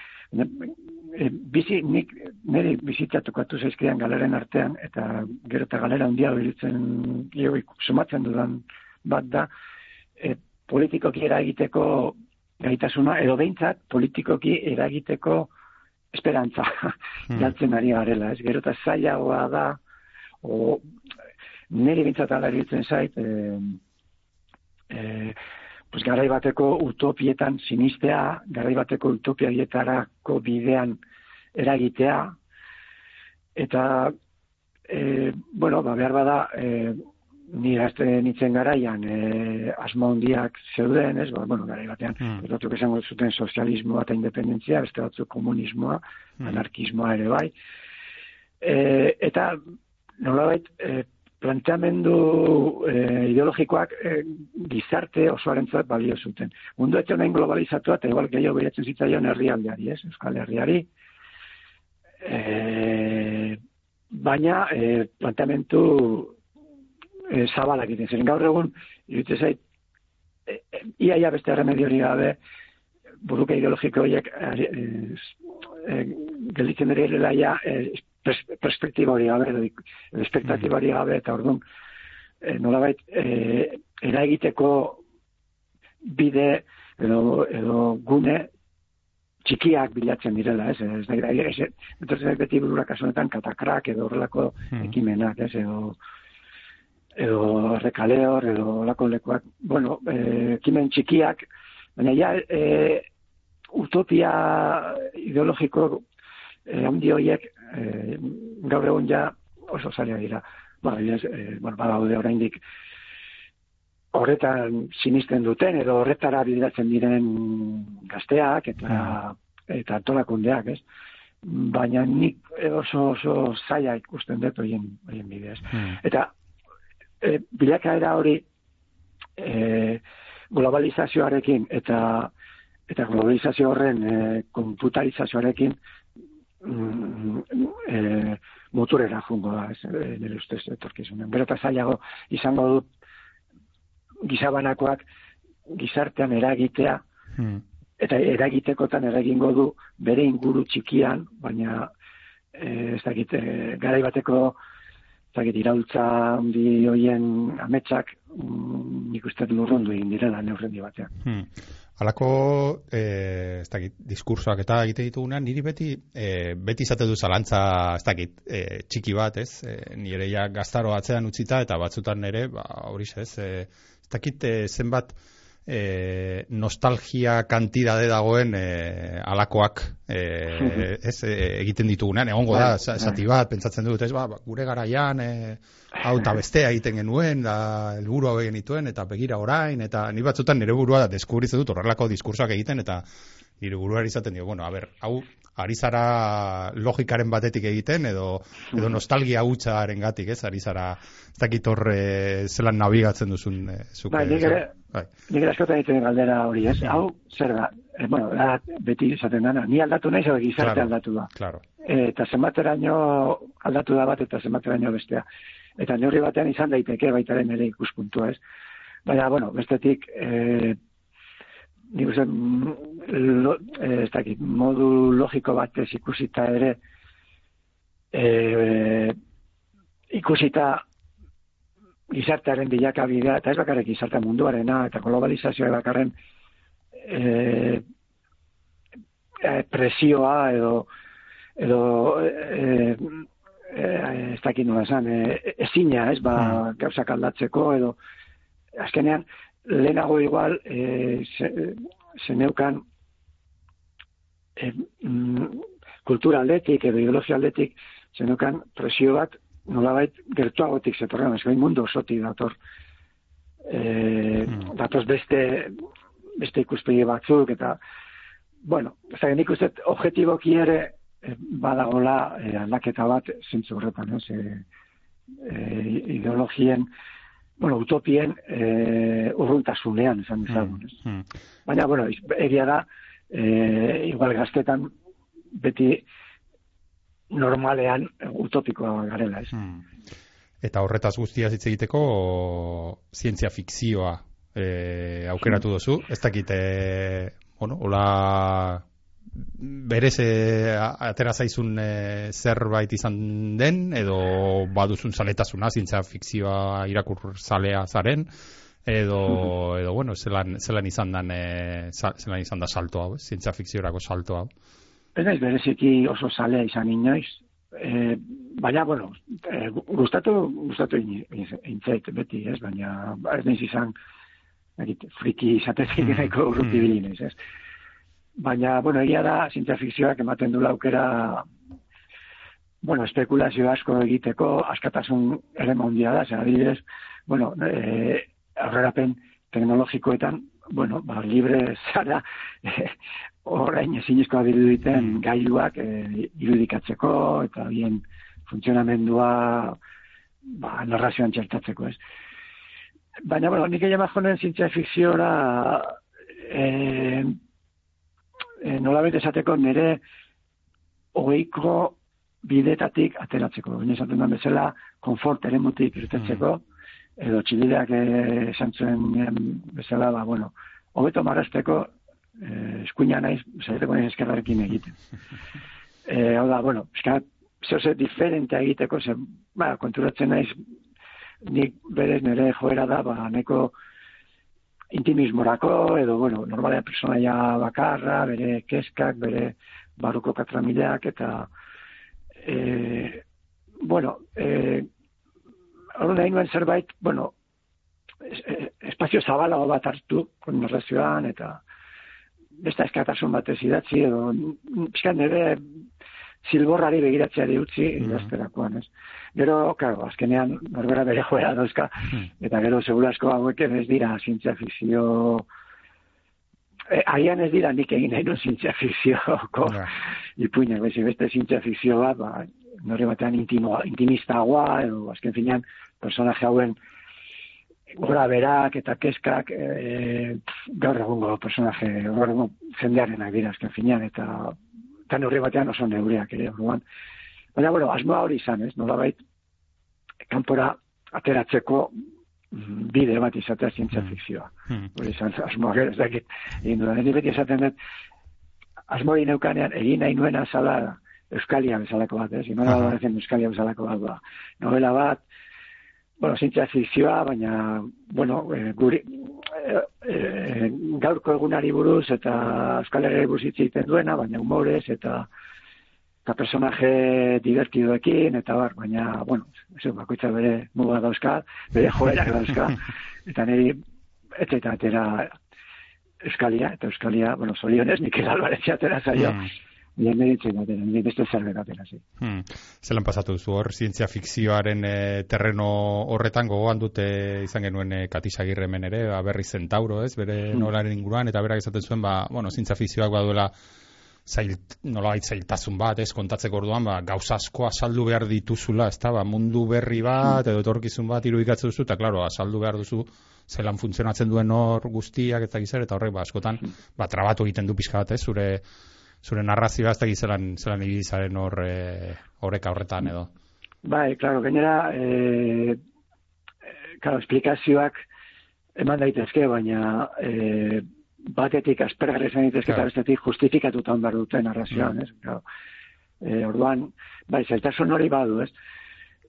e, bizi, nik nire bizitatuko zaizkidan galeren artean, eta gero eta galera handia beritzen geho sumatzen dudan bat da, e, politikoki eragiteko gaitasuna, edo behintzat politikoki eragiteko esperantza hmm. galtzen ari garela, ez gero eta zailagoa da, o nire bintzat ala zait, e, e, pues garai bateko utopietan sinistea, garai bateko utopietarako bidean eragitea eta e, bueno, ba behar bada e, ni gazte nitzen garaian e, asmo hondiak zeuden, ez? Ba, bueno, garai batean, mm. batzuk esango zuten sozialismoa eta independentzia, beste batzuk komunismoa, mm. anarkismoa ere bai. E, eta nolabait, e, planteamendu e, ideologikoak e, gizarte osoarentzat balio zuten. Mundu etxe nahi globalizatua eta igual gehiago behiratzen zitzaion herrialdeari, ez? Euskal herriari. E, baina e, planteamendu e, zabalak egiten ziren. Gaur egun, iruditzen zait, e, e, iaia beste remedio hori gabe, buruka ideologiko horiek e, e, gelditzen dira ja, e, perspektiba hori gabe, edo espektatiba hori gabe, eta orduan, e, nolabait, e, eragiteko bide edo, edo gune txikiak bilatzen direla, ez? Ez da, ez, ez, beti burura kasunetan katakrak edo horrelako hmm. ekimenak, ez? Edo, edo rekaleor, edo lako lekuak, bueno, e, ekimen txikiak, baina ja, e, utopia ideologiko e, handi horiek e, gaur egun ja oso zaila dira. Ba, ez, e, bueno, badaude oraindik horretan sinisten duten edo horretara bideratzen diren gazteak eta hmm. eta antolakundeak, ez? Baina nik oso oso zaila ikusten dut horien horien bidez. Hmm. Eta e, bilakaera hori e, globalizazioarekin eta eta globalizazio horren e, komputarizazioarekin mm, e, motorera jungo da, ez, e, nire ustez, etorkizunen. Berata zailago izango dut gizabanakoak gizartean eragitea, hmm. eta eragitekotan eragingo du bere inguru txikian, baina e, ez dakit, e, garai bateko ez dakit, iraultza handi hoien ametsak mm, nik uste lurrundu egin direla neurrendi batean. Hmm. Alako, eh, ez dakit, diskursoak eta egite ditugunan, niri beti, eh, beti izate du zalantza, ez dakit, eh, txiki bat, ez, eh, nire ja gaztaro atzean utzita, eta batzutan nire, ba, hori ez, eh, dakit e, zenbat e, nostalgia kantidade dagoen e, alakoak e, ez, e, egiten ditugunean, egongo da, bai, zati bat, pentsatzen dut, ez, ba, ba, gure garaian, e, hau eta bestea egiten genuen, da, elburu hau egin dituen, eta begira orain, eta ni batzutan nire burua da, deskubritzen dut horrelako diskursoak egiten, eta nire buruari izaten dio, bueno, a ber, hau, ari zara logikaren batetik egiten edo edo nostalgia hutsaren gatik, ez? Ari zara ez dakit hor eh, zelan nabigatzen duzun eh, zuke. Bai, nik ere, bai. nik ere egiten galdera hori, ez? Hau, zer da, eh, bueno, da, beti izaten dana, ni aldatu nahi edo gizarte claro, aldatu da. Claro. eta zenbateraino aldatu da bat eta zenbateraino bestea. Eta neurri batean izan daiteke baitaren ere ikuspuntua, ez? Baina, bueno, bestetik, eh, nik uste, mm, eh, ez dakit, modu logiko batez ikusita ere, e, ikusita gizartearen bilakabidea, eta ez bakarrik gizarte munduarena, eta globalizazioa bakarren e, presioa edo edo e, e, ez dakit nola esan, e, ezina, ez, ba, mm. gauzak aldatzeko, edo azkenean, lehenago igual e, zeneukan e, mm, kultura aldetik edo ideologia aldetik zeneukan presio bat nolabait gertuagotik zetorren, ez mundu osotik dator e, mm. dator beste beste ikuspegi batzuk eta bueno, ez nik uste objetiboki ere e, badagola e, aldaketa bat zintzu horretan, ez e, ideologien bueno, utopien e, urruntasunean, esan dezagun. Mm, mm. Baina, bueno, egia da, e, igual gaztetan beti normalean utopikoa garela, ez? Mm. Eta horretaz guztia hitz egiteko zientzia fikzioa e, aukeratu mm. duzu. Ez dakit, bueno, hola berez e, atera zaizun e, zerbait izan den edo baduzun zaletasuna zintza fikzioa irakur zalea zaren edo, edo bueno, zelan, zelan izan dan e, zelan izan da salto hau, zintza fikziorako salto hau. Ez naiz bereziki oso zalea izan inoiz e, baina, bueno e, gustatu, gustatu intzait beti, ez, baina ez naiz izan friki izatezik nahiko urruti ez baina, bueno, egia da, zintzia fikzioak ematen du aukera bueno, espekulazio asko egiteko, askatasun ere mondia da, zer adibidez, bueno, e, aurrerapen teknologikoetan, bueno, ba, libre zara, e, orain ezinezko abiru diten gailuak e, irudikatzeko, eta bien funtzionamendua ba, narrazioan txertatzeko, ez. Baina, bueno, nik egin majonen zintzia fikziora e, e, nolabait esateko nire ogeiko bidetatik ateratzeko. Baina esaten da bezala, konfort ere mutik irtetzeko, mm. edo txilideak esan zuen bezala, ba, bueno, hobeto marrazteko, eh, eskuina naiz, zaiteko naiz eskerrarekin egiten. eh, hau da, bueno, eskar, zehose diferente egiteko, ze, ba, konturatzen naiz, nik berez nire joera da, ba, neko intimismorako, edo, bueno, normalea personaia bakarra, bere keskak, bere baruko katramileak, eta, e, bueno, e, hori nahi nuen zerbait, bueno, e, espazio zabalago bat hartu, narrazioan, eta besta eskatasun batez idatzi, edo, pixkan nire zilborrari begiratzeari utzi mm. idazterakoan, ez? Gero, claro, azkenean norbera bere joera dauzka, mm. eta gero segurasko hauek ez dira zientzia fikzio eh, aian ez dira nik egin nahi zientzia fikzioko yeah. ipuinak, beste zientzia fikzio bat, ba, nore batean intimo, intimistagoa, edo azken finean, personaje hauen gora berak eta keskak e, gaur egungo personaje, gaur egungo jendearenak dira azken finean, eta eta neurri batean oso neureak ere, orduan. Baina, bueno, asmoa hori izan, ez, nola bait, kanpora ateratzeko mm, bide bat izatea zientzia mm. fikzioa. Mm. Hori izan, asmoa gero, ez dakit, egin dudan. Beti esaten dut, asmori neukanean, egin nahi nuena zala Euskalia bezalako bat, ez? -huh. Euskalia bezalako bat, ba. Novela bat, bueno, zientzia fikzioa, baina, bueno, e, guri, e, e, gaurko egunari buruz eta Euskal Herri buruz egiten duena, baina humorez eta eta personaje divertidoekin, eta bar, baina, bueno, ez bakoitza bere muga dauzka, bere joerak dauzka, eta niri, eta eta atera Euskalia, eta Euskalia, bueno, solionez, Mikel Alvarez atera zaio, mm. Bien meditzen atera, nire beste zerbait atera, zi. Hmm. Zelan pasatu duzu hor, zientzia fikzioaren e, terreno horretan gogoan dute izan genuen e, katisagirre hemen ere, ba, berri zentauro, ez, bere hmm. nolaren inguruan, eta berak esaten zuen, ba, bueno, zientzia fikzioak baduela zail, nolabait zailtasun bat, ez, kontatzeko orduan, ba, gauza asko asaldu behar dituzula, ez da, ba, mundu berri bat, hmm. edo etorkizun bat irudikatzen duzu, eta, klaro, asaldu behar duzu, zelan funtzionatzen duen hor guztiak eta gizar, eta horrek, ba, askotan, ba, trabatu egiten du pixka bat, ez, zure zure narrazioa ez da gizelan zelan ibizaren hor e, horreka horretan edo. Bai, claro, gainera, e, claro, esplikazioak eman daitezke, baina e, batetik aspergarri izan daitezke eta bestetik justifikatuta onbar dute narrazioan, mm. ez? Claro. E, orduan, bai, zeltasun hori badu, ez?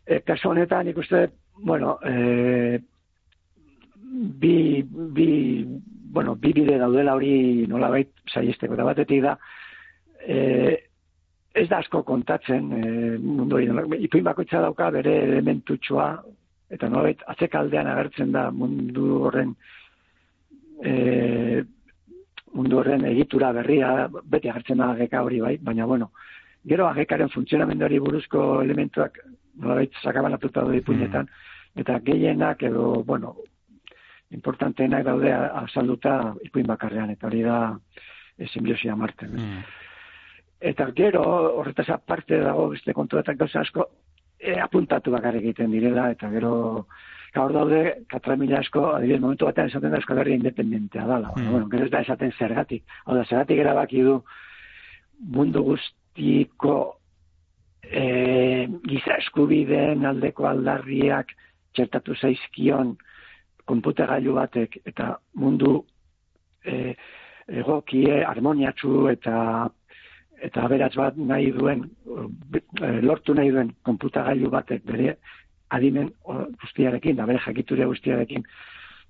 E, kasu honetan, ikuste, bueno, e, bi, bi, bueno, bi bide daudela hori nolabait saiesteko, eta batetik da, e, ez da asko kontatzen e, mundu. Ipuin bakoitza dauka bere elementutxoa, eta nolabait atzekaldean agertzen da mundu horren e, mundu horren egitura berria, beti agertzen da ageka hori bai, baina bueno, gero agekaren funtzionamenduari buruzko elementuak nolabait sakaban atuta du ipuinetan, mm. eta gehienak edo, bueno, importanteenak daude azalduta ipuin bakarrean, eta hori da e, simbiosia marten. Mm. Eta gero, horretaz aparte dago beste kontu eta gauza asko e, apuntatu bakar egiten direla, eta gero gaur daude, katra mila asko, adibidez, momentu batean esaten da Euskal Herria independentea dala. Mm. Bueno, gero ez da esaten zergatik. Hau da, zergatik erabaki du mundu guztiko e, giza eskubideen aldeko aldarriak txertatu zaizkion konputegailu batek eta mundu e, egokie, harmoniatzu eta eta aberats bat nahi duen, eh, lortu nahi duen konputagailu batek bere adimen guztiarekin, da bere jakituria guztiarekin,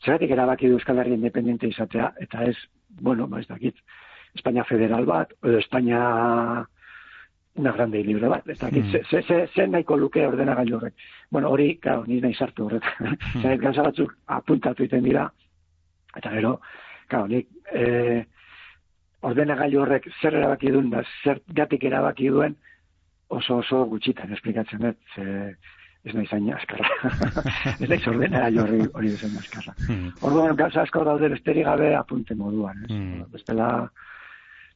zeratik erabaki du Euskal Herri independente izatea, eta ez, bueno, ba ez dakit, Espainia federal bat, edo Espainia una grande y libre bat, ez dakit, mm. ze, ze, ze nahiko luke ordena gailu horrek. Bueno, hori, claro, niz nahi sartu horret. Mm. Zerret, gauza batzuk apuntatu iten dira, eta gero, claro, nik, eh, ordenagailu horrek zer erabaki duen, da, zer gatik erabaki duen, oso oso gutxitan esplikatzen dut, ze, ez nahi zain askarra. ez nahi ordenagailu hori hori zain askarra. Hmm. Orduan, gauza asko daude besterik gabe apunte moduan. Ez? Hmm. Bestela,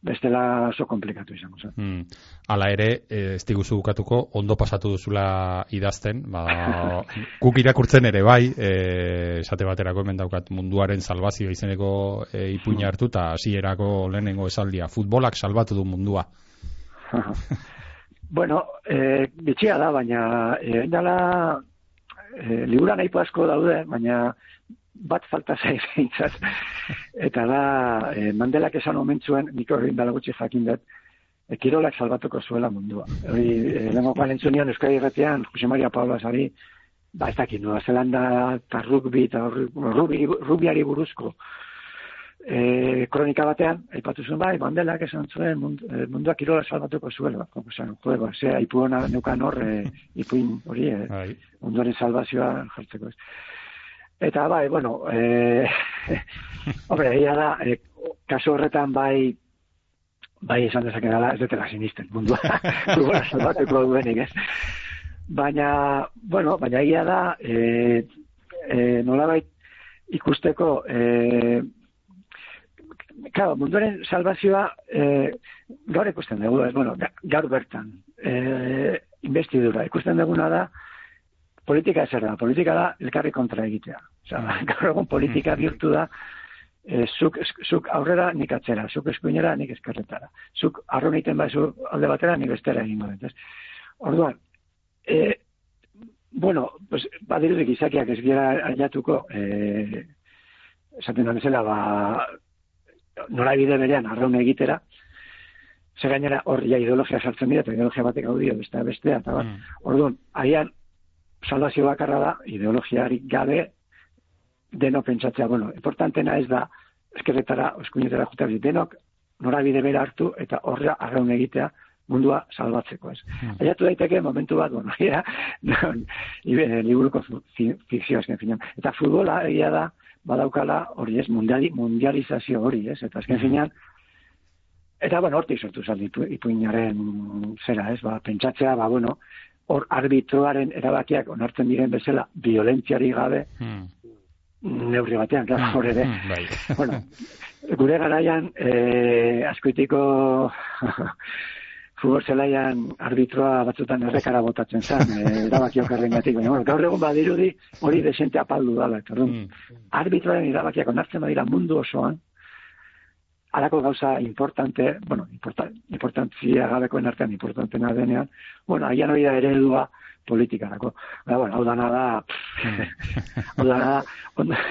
bestela oso komplikatu izango zen. Hmm. Hala ere, eh, ez diguzu bukatuko, ondo pasatu duzula idazten, ba, guk irakurtzen ere bai, e, esate baterako hemen daukat munduaren salvazio izeneko e, ipuina hartu, eta hasierako lehenengo esaldia, futbolak salbatu du mundua. bueno, e, bitxia da, baina e, indala, e, libura nahi asko daude, baina bat falta zaizeintzat. Eta da, e, Mandelak esan omentzuen, nik hori indala gutxi jakin dut, e, kirolak salbatuko zuela mundua. Hori, e, lehenko pan entzunion Euskadi Erretean, Jose Maria Pablo Azari, ba ez dakit, Nueva Zelanda eta rugby eta rubiari buruzko e, kronika batean, aipatu zuen bai, bandelak esan zuen mund, munduak kirola salbatuko zuen, ba, esan, jo, ba, ze, aipu hona neukan hor, e, ipuin hori, e, bai. munduaren salvazioa jartzeko ez. Eta bai, bueno, e, hombre, egia da, e, kasu horretan bai, bai esan dezake dela, ez dutela sinisten, mundua, mundua salbatuko duenik, ez. Baina, bueno, baina egia da, e, e, nolabait ikusteko, e, claro, munduaren salvazioa e, gaur ikusten dugu, ez, bueno, gaur bertan, e, investidura, ikusten duguna da, politika ez da, politika da elkarri kontra egitea. Osa, mm. gaur egun politika mm. bihurtu da, e, zuk, zuk aurrera nik atzera, zuk eskuinera nik eskarretara. Zuk arron iten baizu alde batera nik bestera egingo dut. Orduan, e, bueno, pues, badirudik izakiak ez gira aiatuko, e, esaten da bezala, ba, nora bide berean arraun egitera, ze gainera hor ja ideologia sartzen dira, eta ideologia batek hau dio, beste bestea, eta bat, mm. orduan, haian, salvazio bakarra da, ideologiarik gabe, deno pentsatzea, bueno, importantena ez da, eskerretara, eskuinetara juta, denok, nora bide bera hartu, eta horra arraun egitea, mundua salbatzeko, ez. Mm. Aiatu daiteke, momentu bat, bueno, ja, non, ibe, liburuko fikzioa, eta futbola, egia da, badaukala hori ez, mundiali, mundializazio hori ez, eta azken finean, eta bueno, hortik sortu zaldi ipuinaren zera ez, ba, pentsatzea, ba, bueno, hor arbitroaren erabakiak onartzen diren bezala, violentziari gabe, hmm. neurri batean, gara, hor ere. Hmm, bai. bueno, gure garaian, eh, askoitiko futbol zelaian arbitroa batzutan errekara botatzen zen, e, erabaki okarren gatik. Baina, gaur egun badirudi hori desente apaldu dala. Eta, mm. Arbitroaren irabakiak onartzen badira mundu osoan, alako gauza importante, bueno, importan, importantzia gabekoen artean importantena denean, bueno, aian hori da eredua politikarako. Baina, bueno, hau dana da, hau dana da,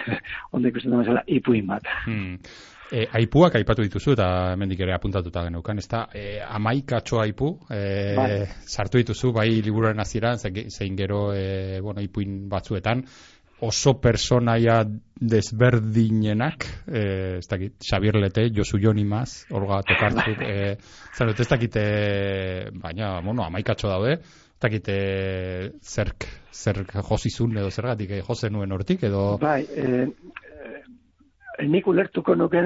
onde ikusten da mesela, ipuin bat. Mm. E, aipuak aipatu dituzu eta hemendik ere apuntatuta genukan, ez da, e, amaikatxo aipu, e, bai. sartu dituzu, bai liburuaren azieran, zein gero, e, bueno, ipuin batzuetan, oso personaia desberdinenak, e, ez dakit, Xabier Lete, Josu Joni Maz, Olga Tokartzuk, e, zan ez dakit, baina, bueno, amaikatxo daude, ez dakit, zerk, zerk josizun edo zergatik, e, jose nuen hortik, edo... Bai, e, nik ulertuko nuke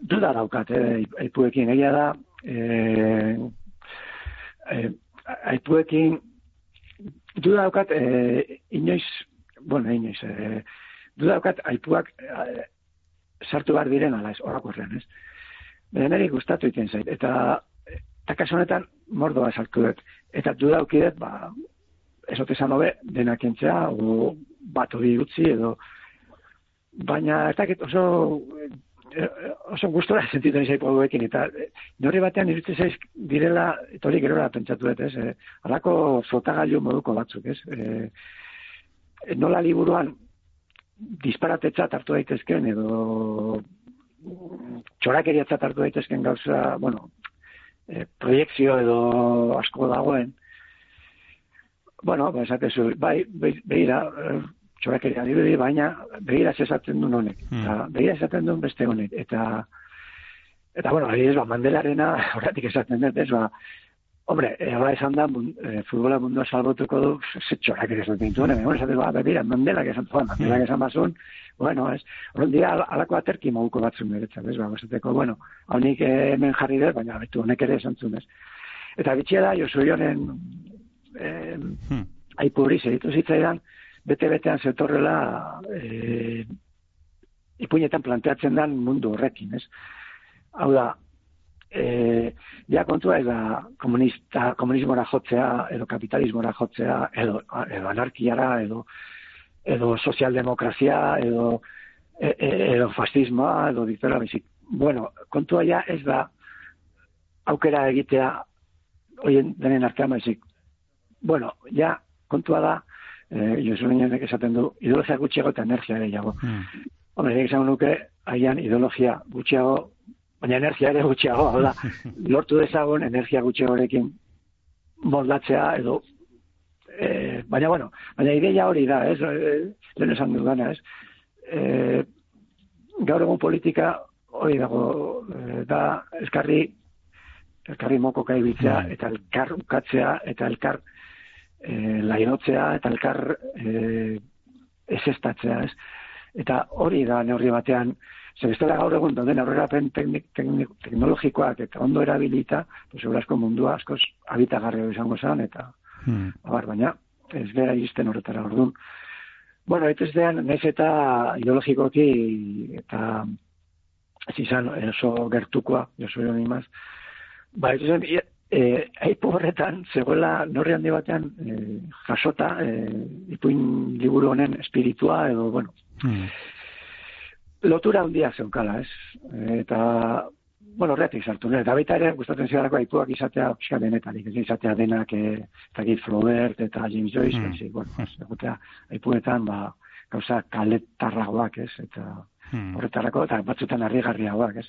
duda daukat eh, aipuekin. Egia da eh, eh, aipuekin duda daukat eh, inoiz bueno inoiz eh, duda daukat aipuak eh, sartu behar diren ala ez orakorrean ez Berenari gustatu iten zait eta eta kasu honetan mordoa sartu dut eta duda daukidet ba esote sanobe denak entzea o bat hori utzi edo baina dakit oso eh, oso gustora sentitu nizai poduekin, eta nori batean irutzen zaiz direla, eta hori gerora pentsatu dut, ez? Eh, alako flotagailu moduko batzuk, ez? E, nola liburuan disparatetzat hartu daitezken, edo txorakeriatzat hartu daitezken gauza, bueno, e, proiektzio edo asko dagoen, bueno, ba, esatezu, bai, behira, txorakeria dirudi, baina begira esaten duen honek. Hmm. Eta begira esaten duen beste honek. Eta, eta bueno, ari ez, ba, mandelarena, horretik esaten dut, ez, ba, hombre, eba esan da, mun, e, futbola mundua salbotuko du, ze txorakeria esaten duen, baina esaten ba, begira, mandelak esan duen, mandelak esan bazun, bueno, ez, horren dira, alako aterki moguko batzun beretzen, ez, ba, esateko, bueno, honik hemen jarri dut, baina betu honek ere esan zuen, ez. Eta bitxia da, Josu Jonen, eh, hmm. aipurri, zeritu zitzaidan, bete-betean zetorrela e, ipuinetan planteatzen den mundu horrekin, ez? Hau da, e, ja kontua ez da komunista, komunismora jotzea, edo kapitalismora jotzea, edo, edo anarkiara, edo, edo sozialdemokrazia, edo, e, e, edo fascismoa, edo diktora bizik. Bueno, kontua ja ez da aukera egitea hoien denen artean baizik. Bueno, ja kontua da eh, Josu esaten du, ideologia gutxiago eta energia gehiago. Mm. Hombre, nik esan nuke, haian ideologia gutxiago, baina energia ere gutxiago, hau da, lortu dezagun energia gutxiagorekin moldatzea edo eh, baina bueno, baina ideia hori da, ez? Eh, lehen esan dut gana, ez? Eh, gaur egun politika hori dago, e, da, eskarri, elkarri moko kaibitzea, mm. eta elkar ukatzea, eta elkar e, lainotzea, eta elkar e, esestatzea, ez? Eta hori da neurri batean, ze bestela gaur egun dauden aurrerapen teknik, teknik, teknologikoak eta ondo erabilita, pues eurasko mundua askoz habitagarria izango zen, eta mm. abar, baina ez bera izten horretara orduan. Bueno, ez dean, nez eta ideologikoki eta ez izan oso gertukoa, jo soy imaz, Ba, ez zen, e, aipu horretan, zegoela norri handi batean e, jasota, e, ipuin liburu honen espiritua, edo, bueno, hmm. Lotura handia zeukala, ez? Eta, bueno, horretik sartu, eta baita ere, gustatzen zidarako aipuak izatea, pixka denetarik, ez izatea denak, e, eta git Flaubert, eta James Joyce, mm. ez, bueno, ez, egotea, aipuetan, ba, gauza kaletarragoak, ez, eta hmm. horretarako, eta batzutan harrigarriagoak, ez,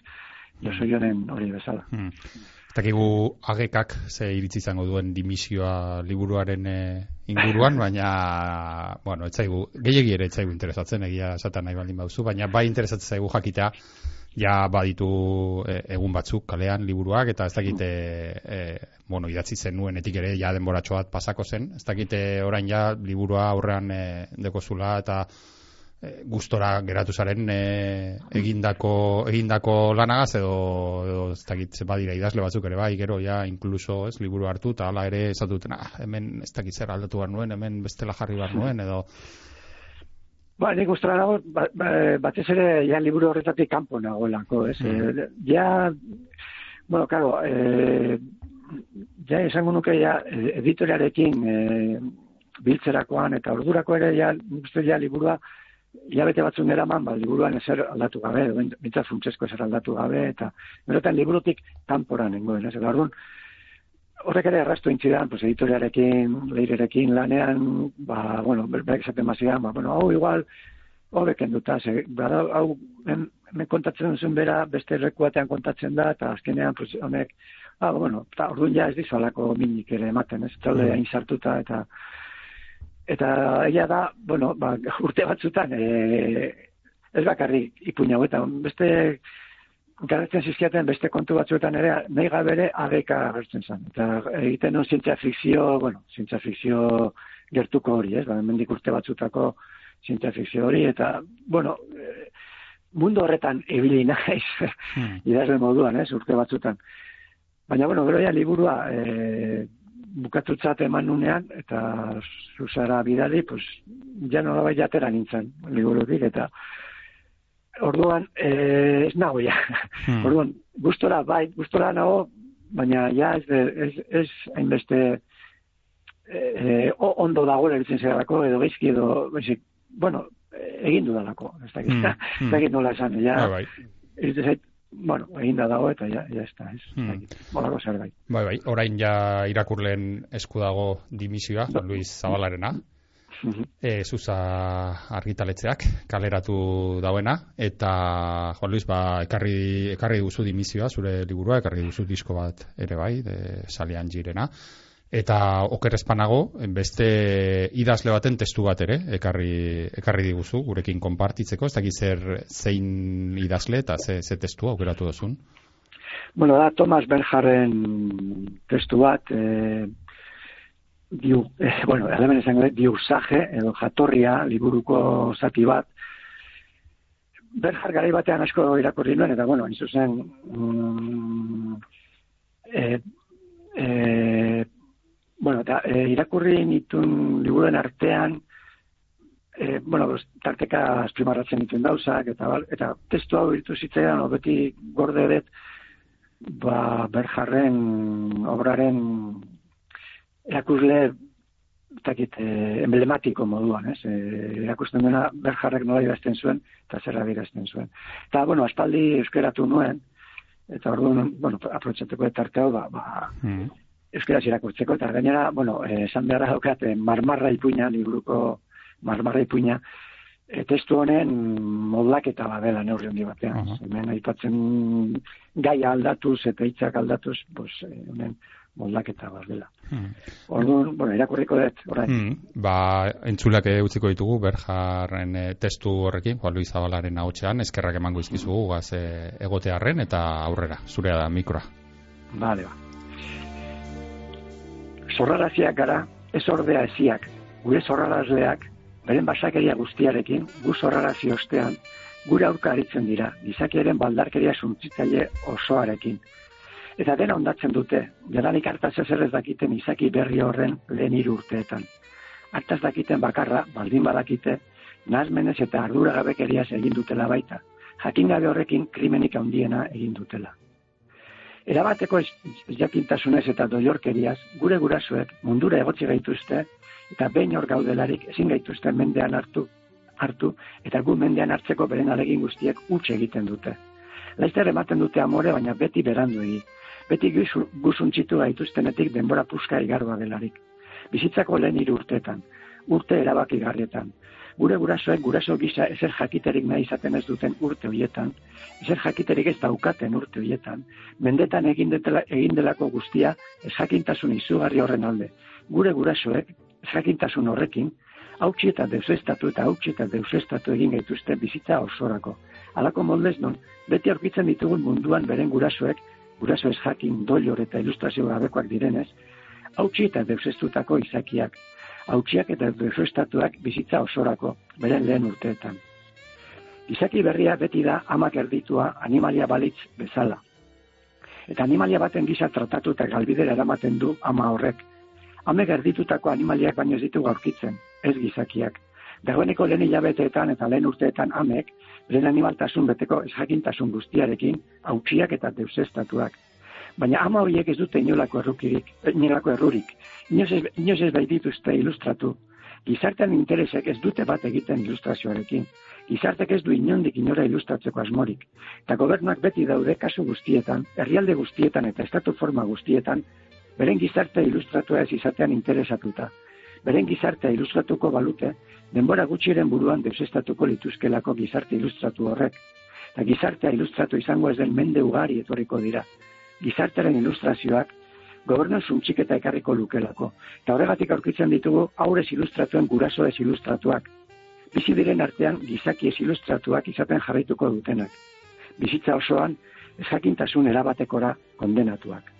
jo soy hori bezala. Hmm. Takigu agekak ze iritzi izango duen dimisioa liburuaren e, inguruan, baina, bueno, etzaigu, gehiagi ere etzaigu interesatzen, egia esaten nahi baldin bauzu, baina bai interesatzen zaigu jakitea, ja baditu e, egun batzuk kalean liburuak, eta ez dakite, e, bueno, idatzi zen nuenetik ere, ja denboratxo bat pasako zen, ez dakite orain ja liburua aurrean e, dekozula, eta gustora geratu zaren e, egindako egindako lanagaz edo edo ez dakit ze badira idazle batzuk ere bai gero ja incluso ez liburu hartu ta hala ere esatuten ah hemen ez dakit zer aldatu bar nuen hemen bestela jarri bar nuen edo Ba, nik gustora nago, ba, ba, batez ere, ja, liburu horretatik kanpo nagoelako, ez? Mm. E, ja, bueno, claro, e, ja, esango nuke, ja, editoriarekin e, biltzerakoan, eta ordurako ere, ja, ja, liburua, hilabete batzun eraman, ba, liburuan ezer aldatu gabe, bintzat funtsesko ezer aldatu gabe, eta berotan liburutik kanpora nengoen, ez, orduan, horrek ere errastu intzidan, pues, editoriarekin, leirerekin lanean, ba, bueno, berak esaten mazidan, ba, bueno, hau igual, horrek enduta, ze, bada, hau, men kontatzen duzun bera, beste rekuatean kontatzen da, eta azkenean, pues, honek, ah, bueno, eta orduan ja ez dizu minik ere ematen, ez, eta mm. hain sartuta, eta, Eta egia da, bueno, ba, urte batzutan, e, ez bakarri ipuina hauetan, beste garatzen zizkiaten beste kontu batzuetan ere, nahi gabere ageka agertzen zen. Eta egiten non zientzia fikzio, bueno, zientzia fikzio gertuko hori, ez, ba, mendik urte batzutako zientzia fikzio hori, eta, bueno, e, mundu horretan ibili naiz, hmm. idazle moduan, ez, urte batzutan. Baina, bueno, gero ya liburua, e, bukatutzat eman nunean, eta zuzara bidali, pues, ja nola bai jatera nintzen, liburutik, eta orduan, e, ez nago ja. Hmm. Orduan, gustora, bai, gustora nago, baina ja ez, ez, ez hainbeste e, ondo dago eritzen zerako, edo geizki, edo, bezik, bueno, egin dudalako, ez dakit, hmm. ez dakit nola esan, ja, ah, bai. ez bueno, egin da dago eta ja, ja ez da, ez. Hmm. Bolako zer bai. Bai, orain ja irakurlen esku dago dimisioa, Juan Luis Zabalarena. E, zuza argitaletzeak kaleratu dauena eta Juan Luis ba, ekarri, ekarri duzu dimisioa zure liburua, ekarri duzu disko bat ere bai de salian jirena eta oker espanago, beste idazle baten testu bat ere, ekarri, ekarri diguzu, gurekin konpartitzeko, ez dakit zer zein idazle eta ze, ze testu aukeratu duzun? Bueno, da, Thomas Berjaren testu bat, e, diu, e, bueno, elemen esan diusaje, edo jatorria, liburuko zati bat, Berjar garai batean asko irakurri nuen, eta bueno, izu zen, mm, e, e, bueno, eta e, irakurri nituen liburuen artean, e, bueno, tarteka esprimarratzen dituen dauzak, eta, eta testu hau iritu zitzaidan, beti gorde dut, ba, berjarren, obraren, erakusle, takit, e, emblematiko moduan, ez? E, erakusten dena berjarrek nola idazten zuen, eta zerra idazten zuen. Eta, bueno, aspaldi euskeratu nuen, eta orduan, bueno, aprotxateko etarteo, ba, ba, mm euskaraz irakurtzeko, eta gainera, bueno, eh, esan beharra daukat, eh, marmarra ipuina, liburuko marmarra ipuina, e, testu honen modlak eta badela neurri handi batean. Uh -huh. Hemen aipatzen gai aldatuz eta hitzak aldatuz, pues, honen moldaketa bat dela. Hmm. Orduan, bueno, irakurriko dut, orain. Hmm. Ba, entzulak utziko ditugu, berjarren e, testu horrekin, Juan Luis Zabalaren ahotsean, eskerrak emango izkizu gaz e, egotearren, eta aurrera, zurea da mikroa. Bale, ba. Zorraraziak gara, ez ordea eziak, gure zorrarazleak, beren basakeria guztiarekin, gu zorrarazi ostean, gure aurka aritzen dira, gizakiaren baldarkeria suntzitzaile osoarekin. Eta dena ondatzen dute, jadanik hartaz ez ez dakiten izaki berri horren lehen hiru urteetan. Hartaz dakiten bakarra, baldin badakite, nazmenez eta ardura gabekeriaz egin dutela baita, jakin gabe horrekin krimenik handiena egin dutela. Erabateko jakintasunez eta doiorkeriaz, gure gurasoek mundura egotzi gaituzte, eta behin hor gaudelarik ezin gaituzte mendean hartu, hartu eta gu mendean hartzeko beren alegin guztiek utxe egiten dute. Laizter ematen dute amore, baina beti berandu egi. Beti guzuntzitu gaituztenetik denbora puska igarroa delarik. Bizitzako lehen urteetan, urte erabaki garrietan. Gure gurasoek guraso gisa ezer jakiterik nahi izaten ez duten urte horietan, ezer jakiterik ez daukaten urte horietan, mendetan egin, detela, egin delako guztia ez jakintasun izugarri horren alde. Gure gurasoek jakintasun horrekin, hautsi eta deusestatu eta hautsi eta deusestatu egin gaituzte bizitza osorako. Halako moldez non, beti aurkitzen ditugun munduan beren gurasoek, guraso ez jakin doilor eta ilustrazio gabekoak direnez, hautsi eta deusestutako izakiak, hautsiak eta deusestatuak bizitza osorako, beren lehen urteetan. Izaki berria beti da amak erditua animalia balitz bezala. Eta animalia baten gisa tratatu eta galbidera eramaten du ama horrek, Hame gerditutako animaliak baino ez ditu gaurkitzen, ez gizakiak. Dagoeneko lehen hilabeteetan eta lehen urteetan amek, lehen animaltasun beteko esjakintasun guztiarekin, hautsiak eta deusestatuak. Baina ama horiek ez dute inolako errukirik, eh, inolako errurik. Inoz ez, inoz ez ilustratu. Gizartean interesek ez dute bat egiten ilustrazioarekin. Gizartek ez du inondik inora ilustratzeko asmorik. Eta gobernuak beti daude kasu guztietan, herrialde guztietan eta estatu forma guztietan, beren gizartea ilustratua ez izatean interesatuta. Beren gizartea ilustratuko balute, denbora gutxiren buruan deusestatuko lituzkelako gizarte ilustratu horrek. Eta gizartea ilustratu izango ez den mende ugari etorriko dira. Gizarteren ilustrazioak gobernu zuntxik eta ekarriko lukelako. Eta horregatik aurkitzen ditugu aurrez ilustratuen guraso ez ilustratuak. Bizi diren artean gizaki ez ilustratuak izaten jarraituko dutenak. Bizitza osoan ezakintasun erabatekora kondenatuak.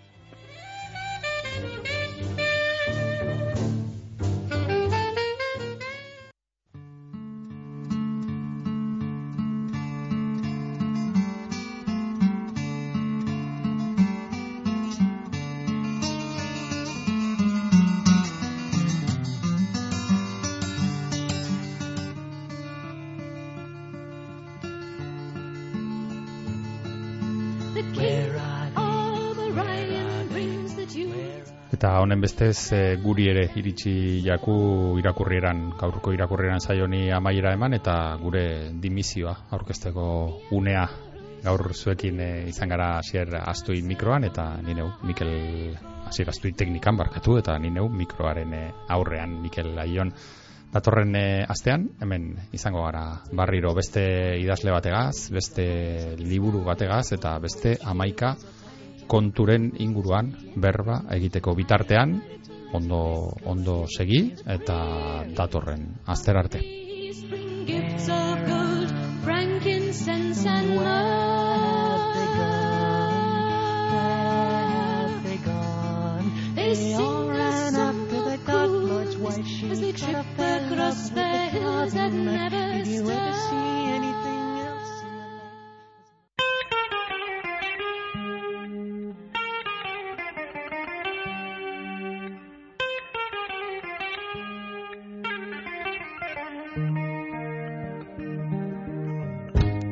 Honen bestez e, guri ere iritsi jaku irakurrieran, gaurko irakurrieran saioni amaiera eman eta gure dimisioa aurkezteko unea gaur zuekin e, izan gara hasier astuin mikroan eta ni neu Mikel hasier astuin teknikan barkatu eta ni neu mikroaren e, aurrean Mikel Aion. Datorren e, astean hemen izango gara barriro beste idazle bategaz, beste liburu bategaz eta beste amaika konturen inguruan berba egiteko bitartean ondo ondo segi eta datorren azter arte. As they trip across the hills that never stop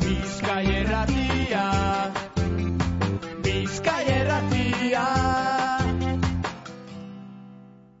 Bizkaia erratia. Bizkaia erratia.